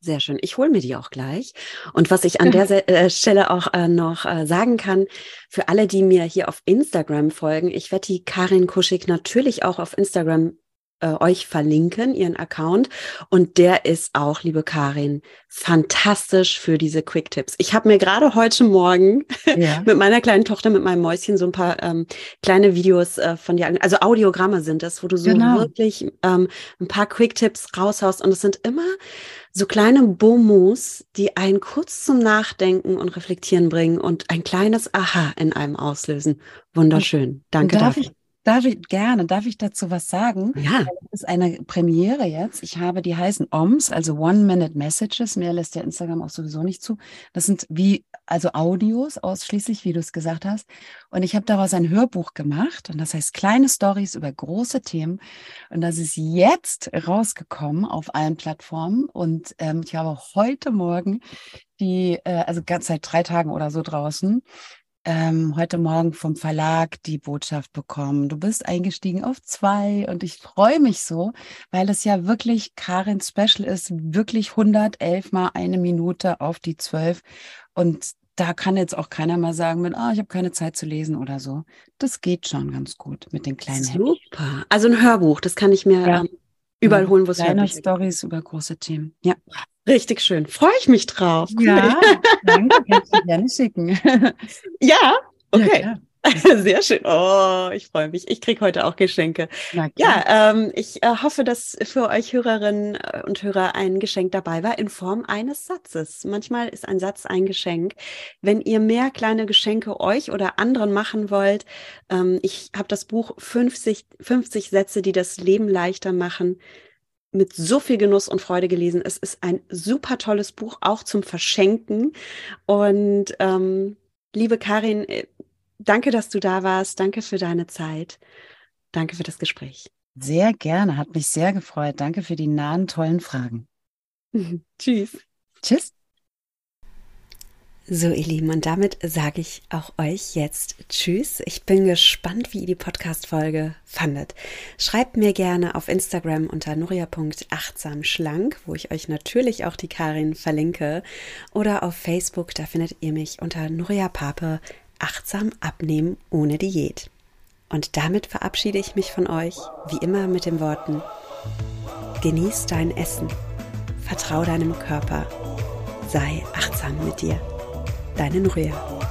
Sehr schön. Ich hole mir die auch gleich. Und was ich an der [LAUGHS] äh, Stelle auch äh, noch äh, sagen kann, für alle, die mir hier auf Instagram folgen, ich werde die Karin Kuschig natürlich auch auf Instagram äh, euch verlinken, ihren Account. Und der ist auch, liebe Karin, fantastisch für diese Quick-Tipps. Ich habe mir gerade heute Morgen ja. [LAUGHS] mit meiner kleinen Tochter, mit meinem Mäuschen, so ein paar ähm, kleine Videos äh, von dir, also Audiogramme sind das, wo du so genau. wirklich ähm, ein paar Quick-Tipps raushaust. Und es sind immer so kleine Bomos, die einen kurz zum Nachdenken und Reflektieren bringen und ein kleines Aha in einem auslösen. Wunderschön. Danke darf dafür. Ich Darf ich gerne, darf ich dazu was sagen? Ja. Das ist eine Premiere jetzt. Ich habe, die heißen OMS, also One-Minute-Messages. Mehr lässt der Instagram auch sowieso nicht zu. Das sind wie, also Audios ausschließlich, wie du es gesagt hast. Und ich habe daraus ein Hörbuch gemacht und das heißt kleine Stories über große Themen. Und das ist jetzt rausgekommen auf allen Plattformen. Und ähm, ich habe heute Morgen die, äh, also ganz seit drei Tagen oder so draußen, ähm, heute Morgen vom Verlag die Botschaft bekommen. Du bist eingestiegen auf zwei und ich freue mich so, weil es ja wirklich Karin Special ist, wirklich 111 mal eine Minute auf die zwölf und da kann jetzt auch keiner mal sagen, mit, ah, ich habe keine Zeit zu lesen oder so. Das geht schon ganz gut mit den kleinen Super. Häppchen. Also ein Hörbuch, das kann ich mir ja. ähm, überall holen, wo es Kleine Stories über große Themen. Ja. Richtig schön. Freue ich mich drauf. Cool. Ja, [LAUGHS] danke. Kannst du gerne schicken. ja, okay. Ja, [LAUGHS] Sehr schön. Oh, ich freue mich. Ich kriege heute auch Geschenke. Ja, ähm, ich äh, hoffe, dass für euch Hörerinnen äh, und Hörer ein Geschenk dabei war in Form eines Satzes. Manchmal ist ein Satz ein Geschenk. Wenn ihr mehr kleine Geschenke euch oder anderen machen wollt, ähm, ich habe das Buch 50, 50 Sätze, die das Leben leichter machen mit so viel Genuss und Freude gelesen. Es ist ein super tolles Buch, auch zum Verschenken. Und ähm, liebe Karin, äh, danke, dass du da warst. Danke für deine Zeit. Danke für das Gespräch. Sehr gerne, hat mich sehr gefreut. Danke für die nahen, tollen Fragen. [LAUGHS] Tschüss. Tschüss. So, ihr Lieben, und damit sage ich auch euch jetzt Tschüss. Ich bin gespannt, wie ihr die Podcast-Folge fandet. Schreibt mir gerne auf Instagram unter nuria.achtsamschlank, wo ich euch natürlich auch die Karin verlinke, oder auf Facebook, da findet ihr mich unter Nuria Pape achtsam abnehmen ohne Diät. Und damit verabschiede ich mich von euch, wie immer mit den Worten, genieß dein Essen, vertrau deinem Körper, sei achtsam mit dir. Deine Nuria.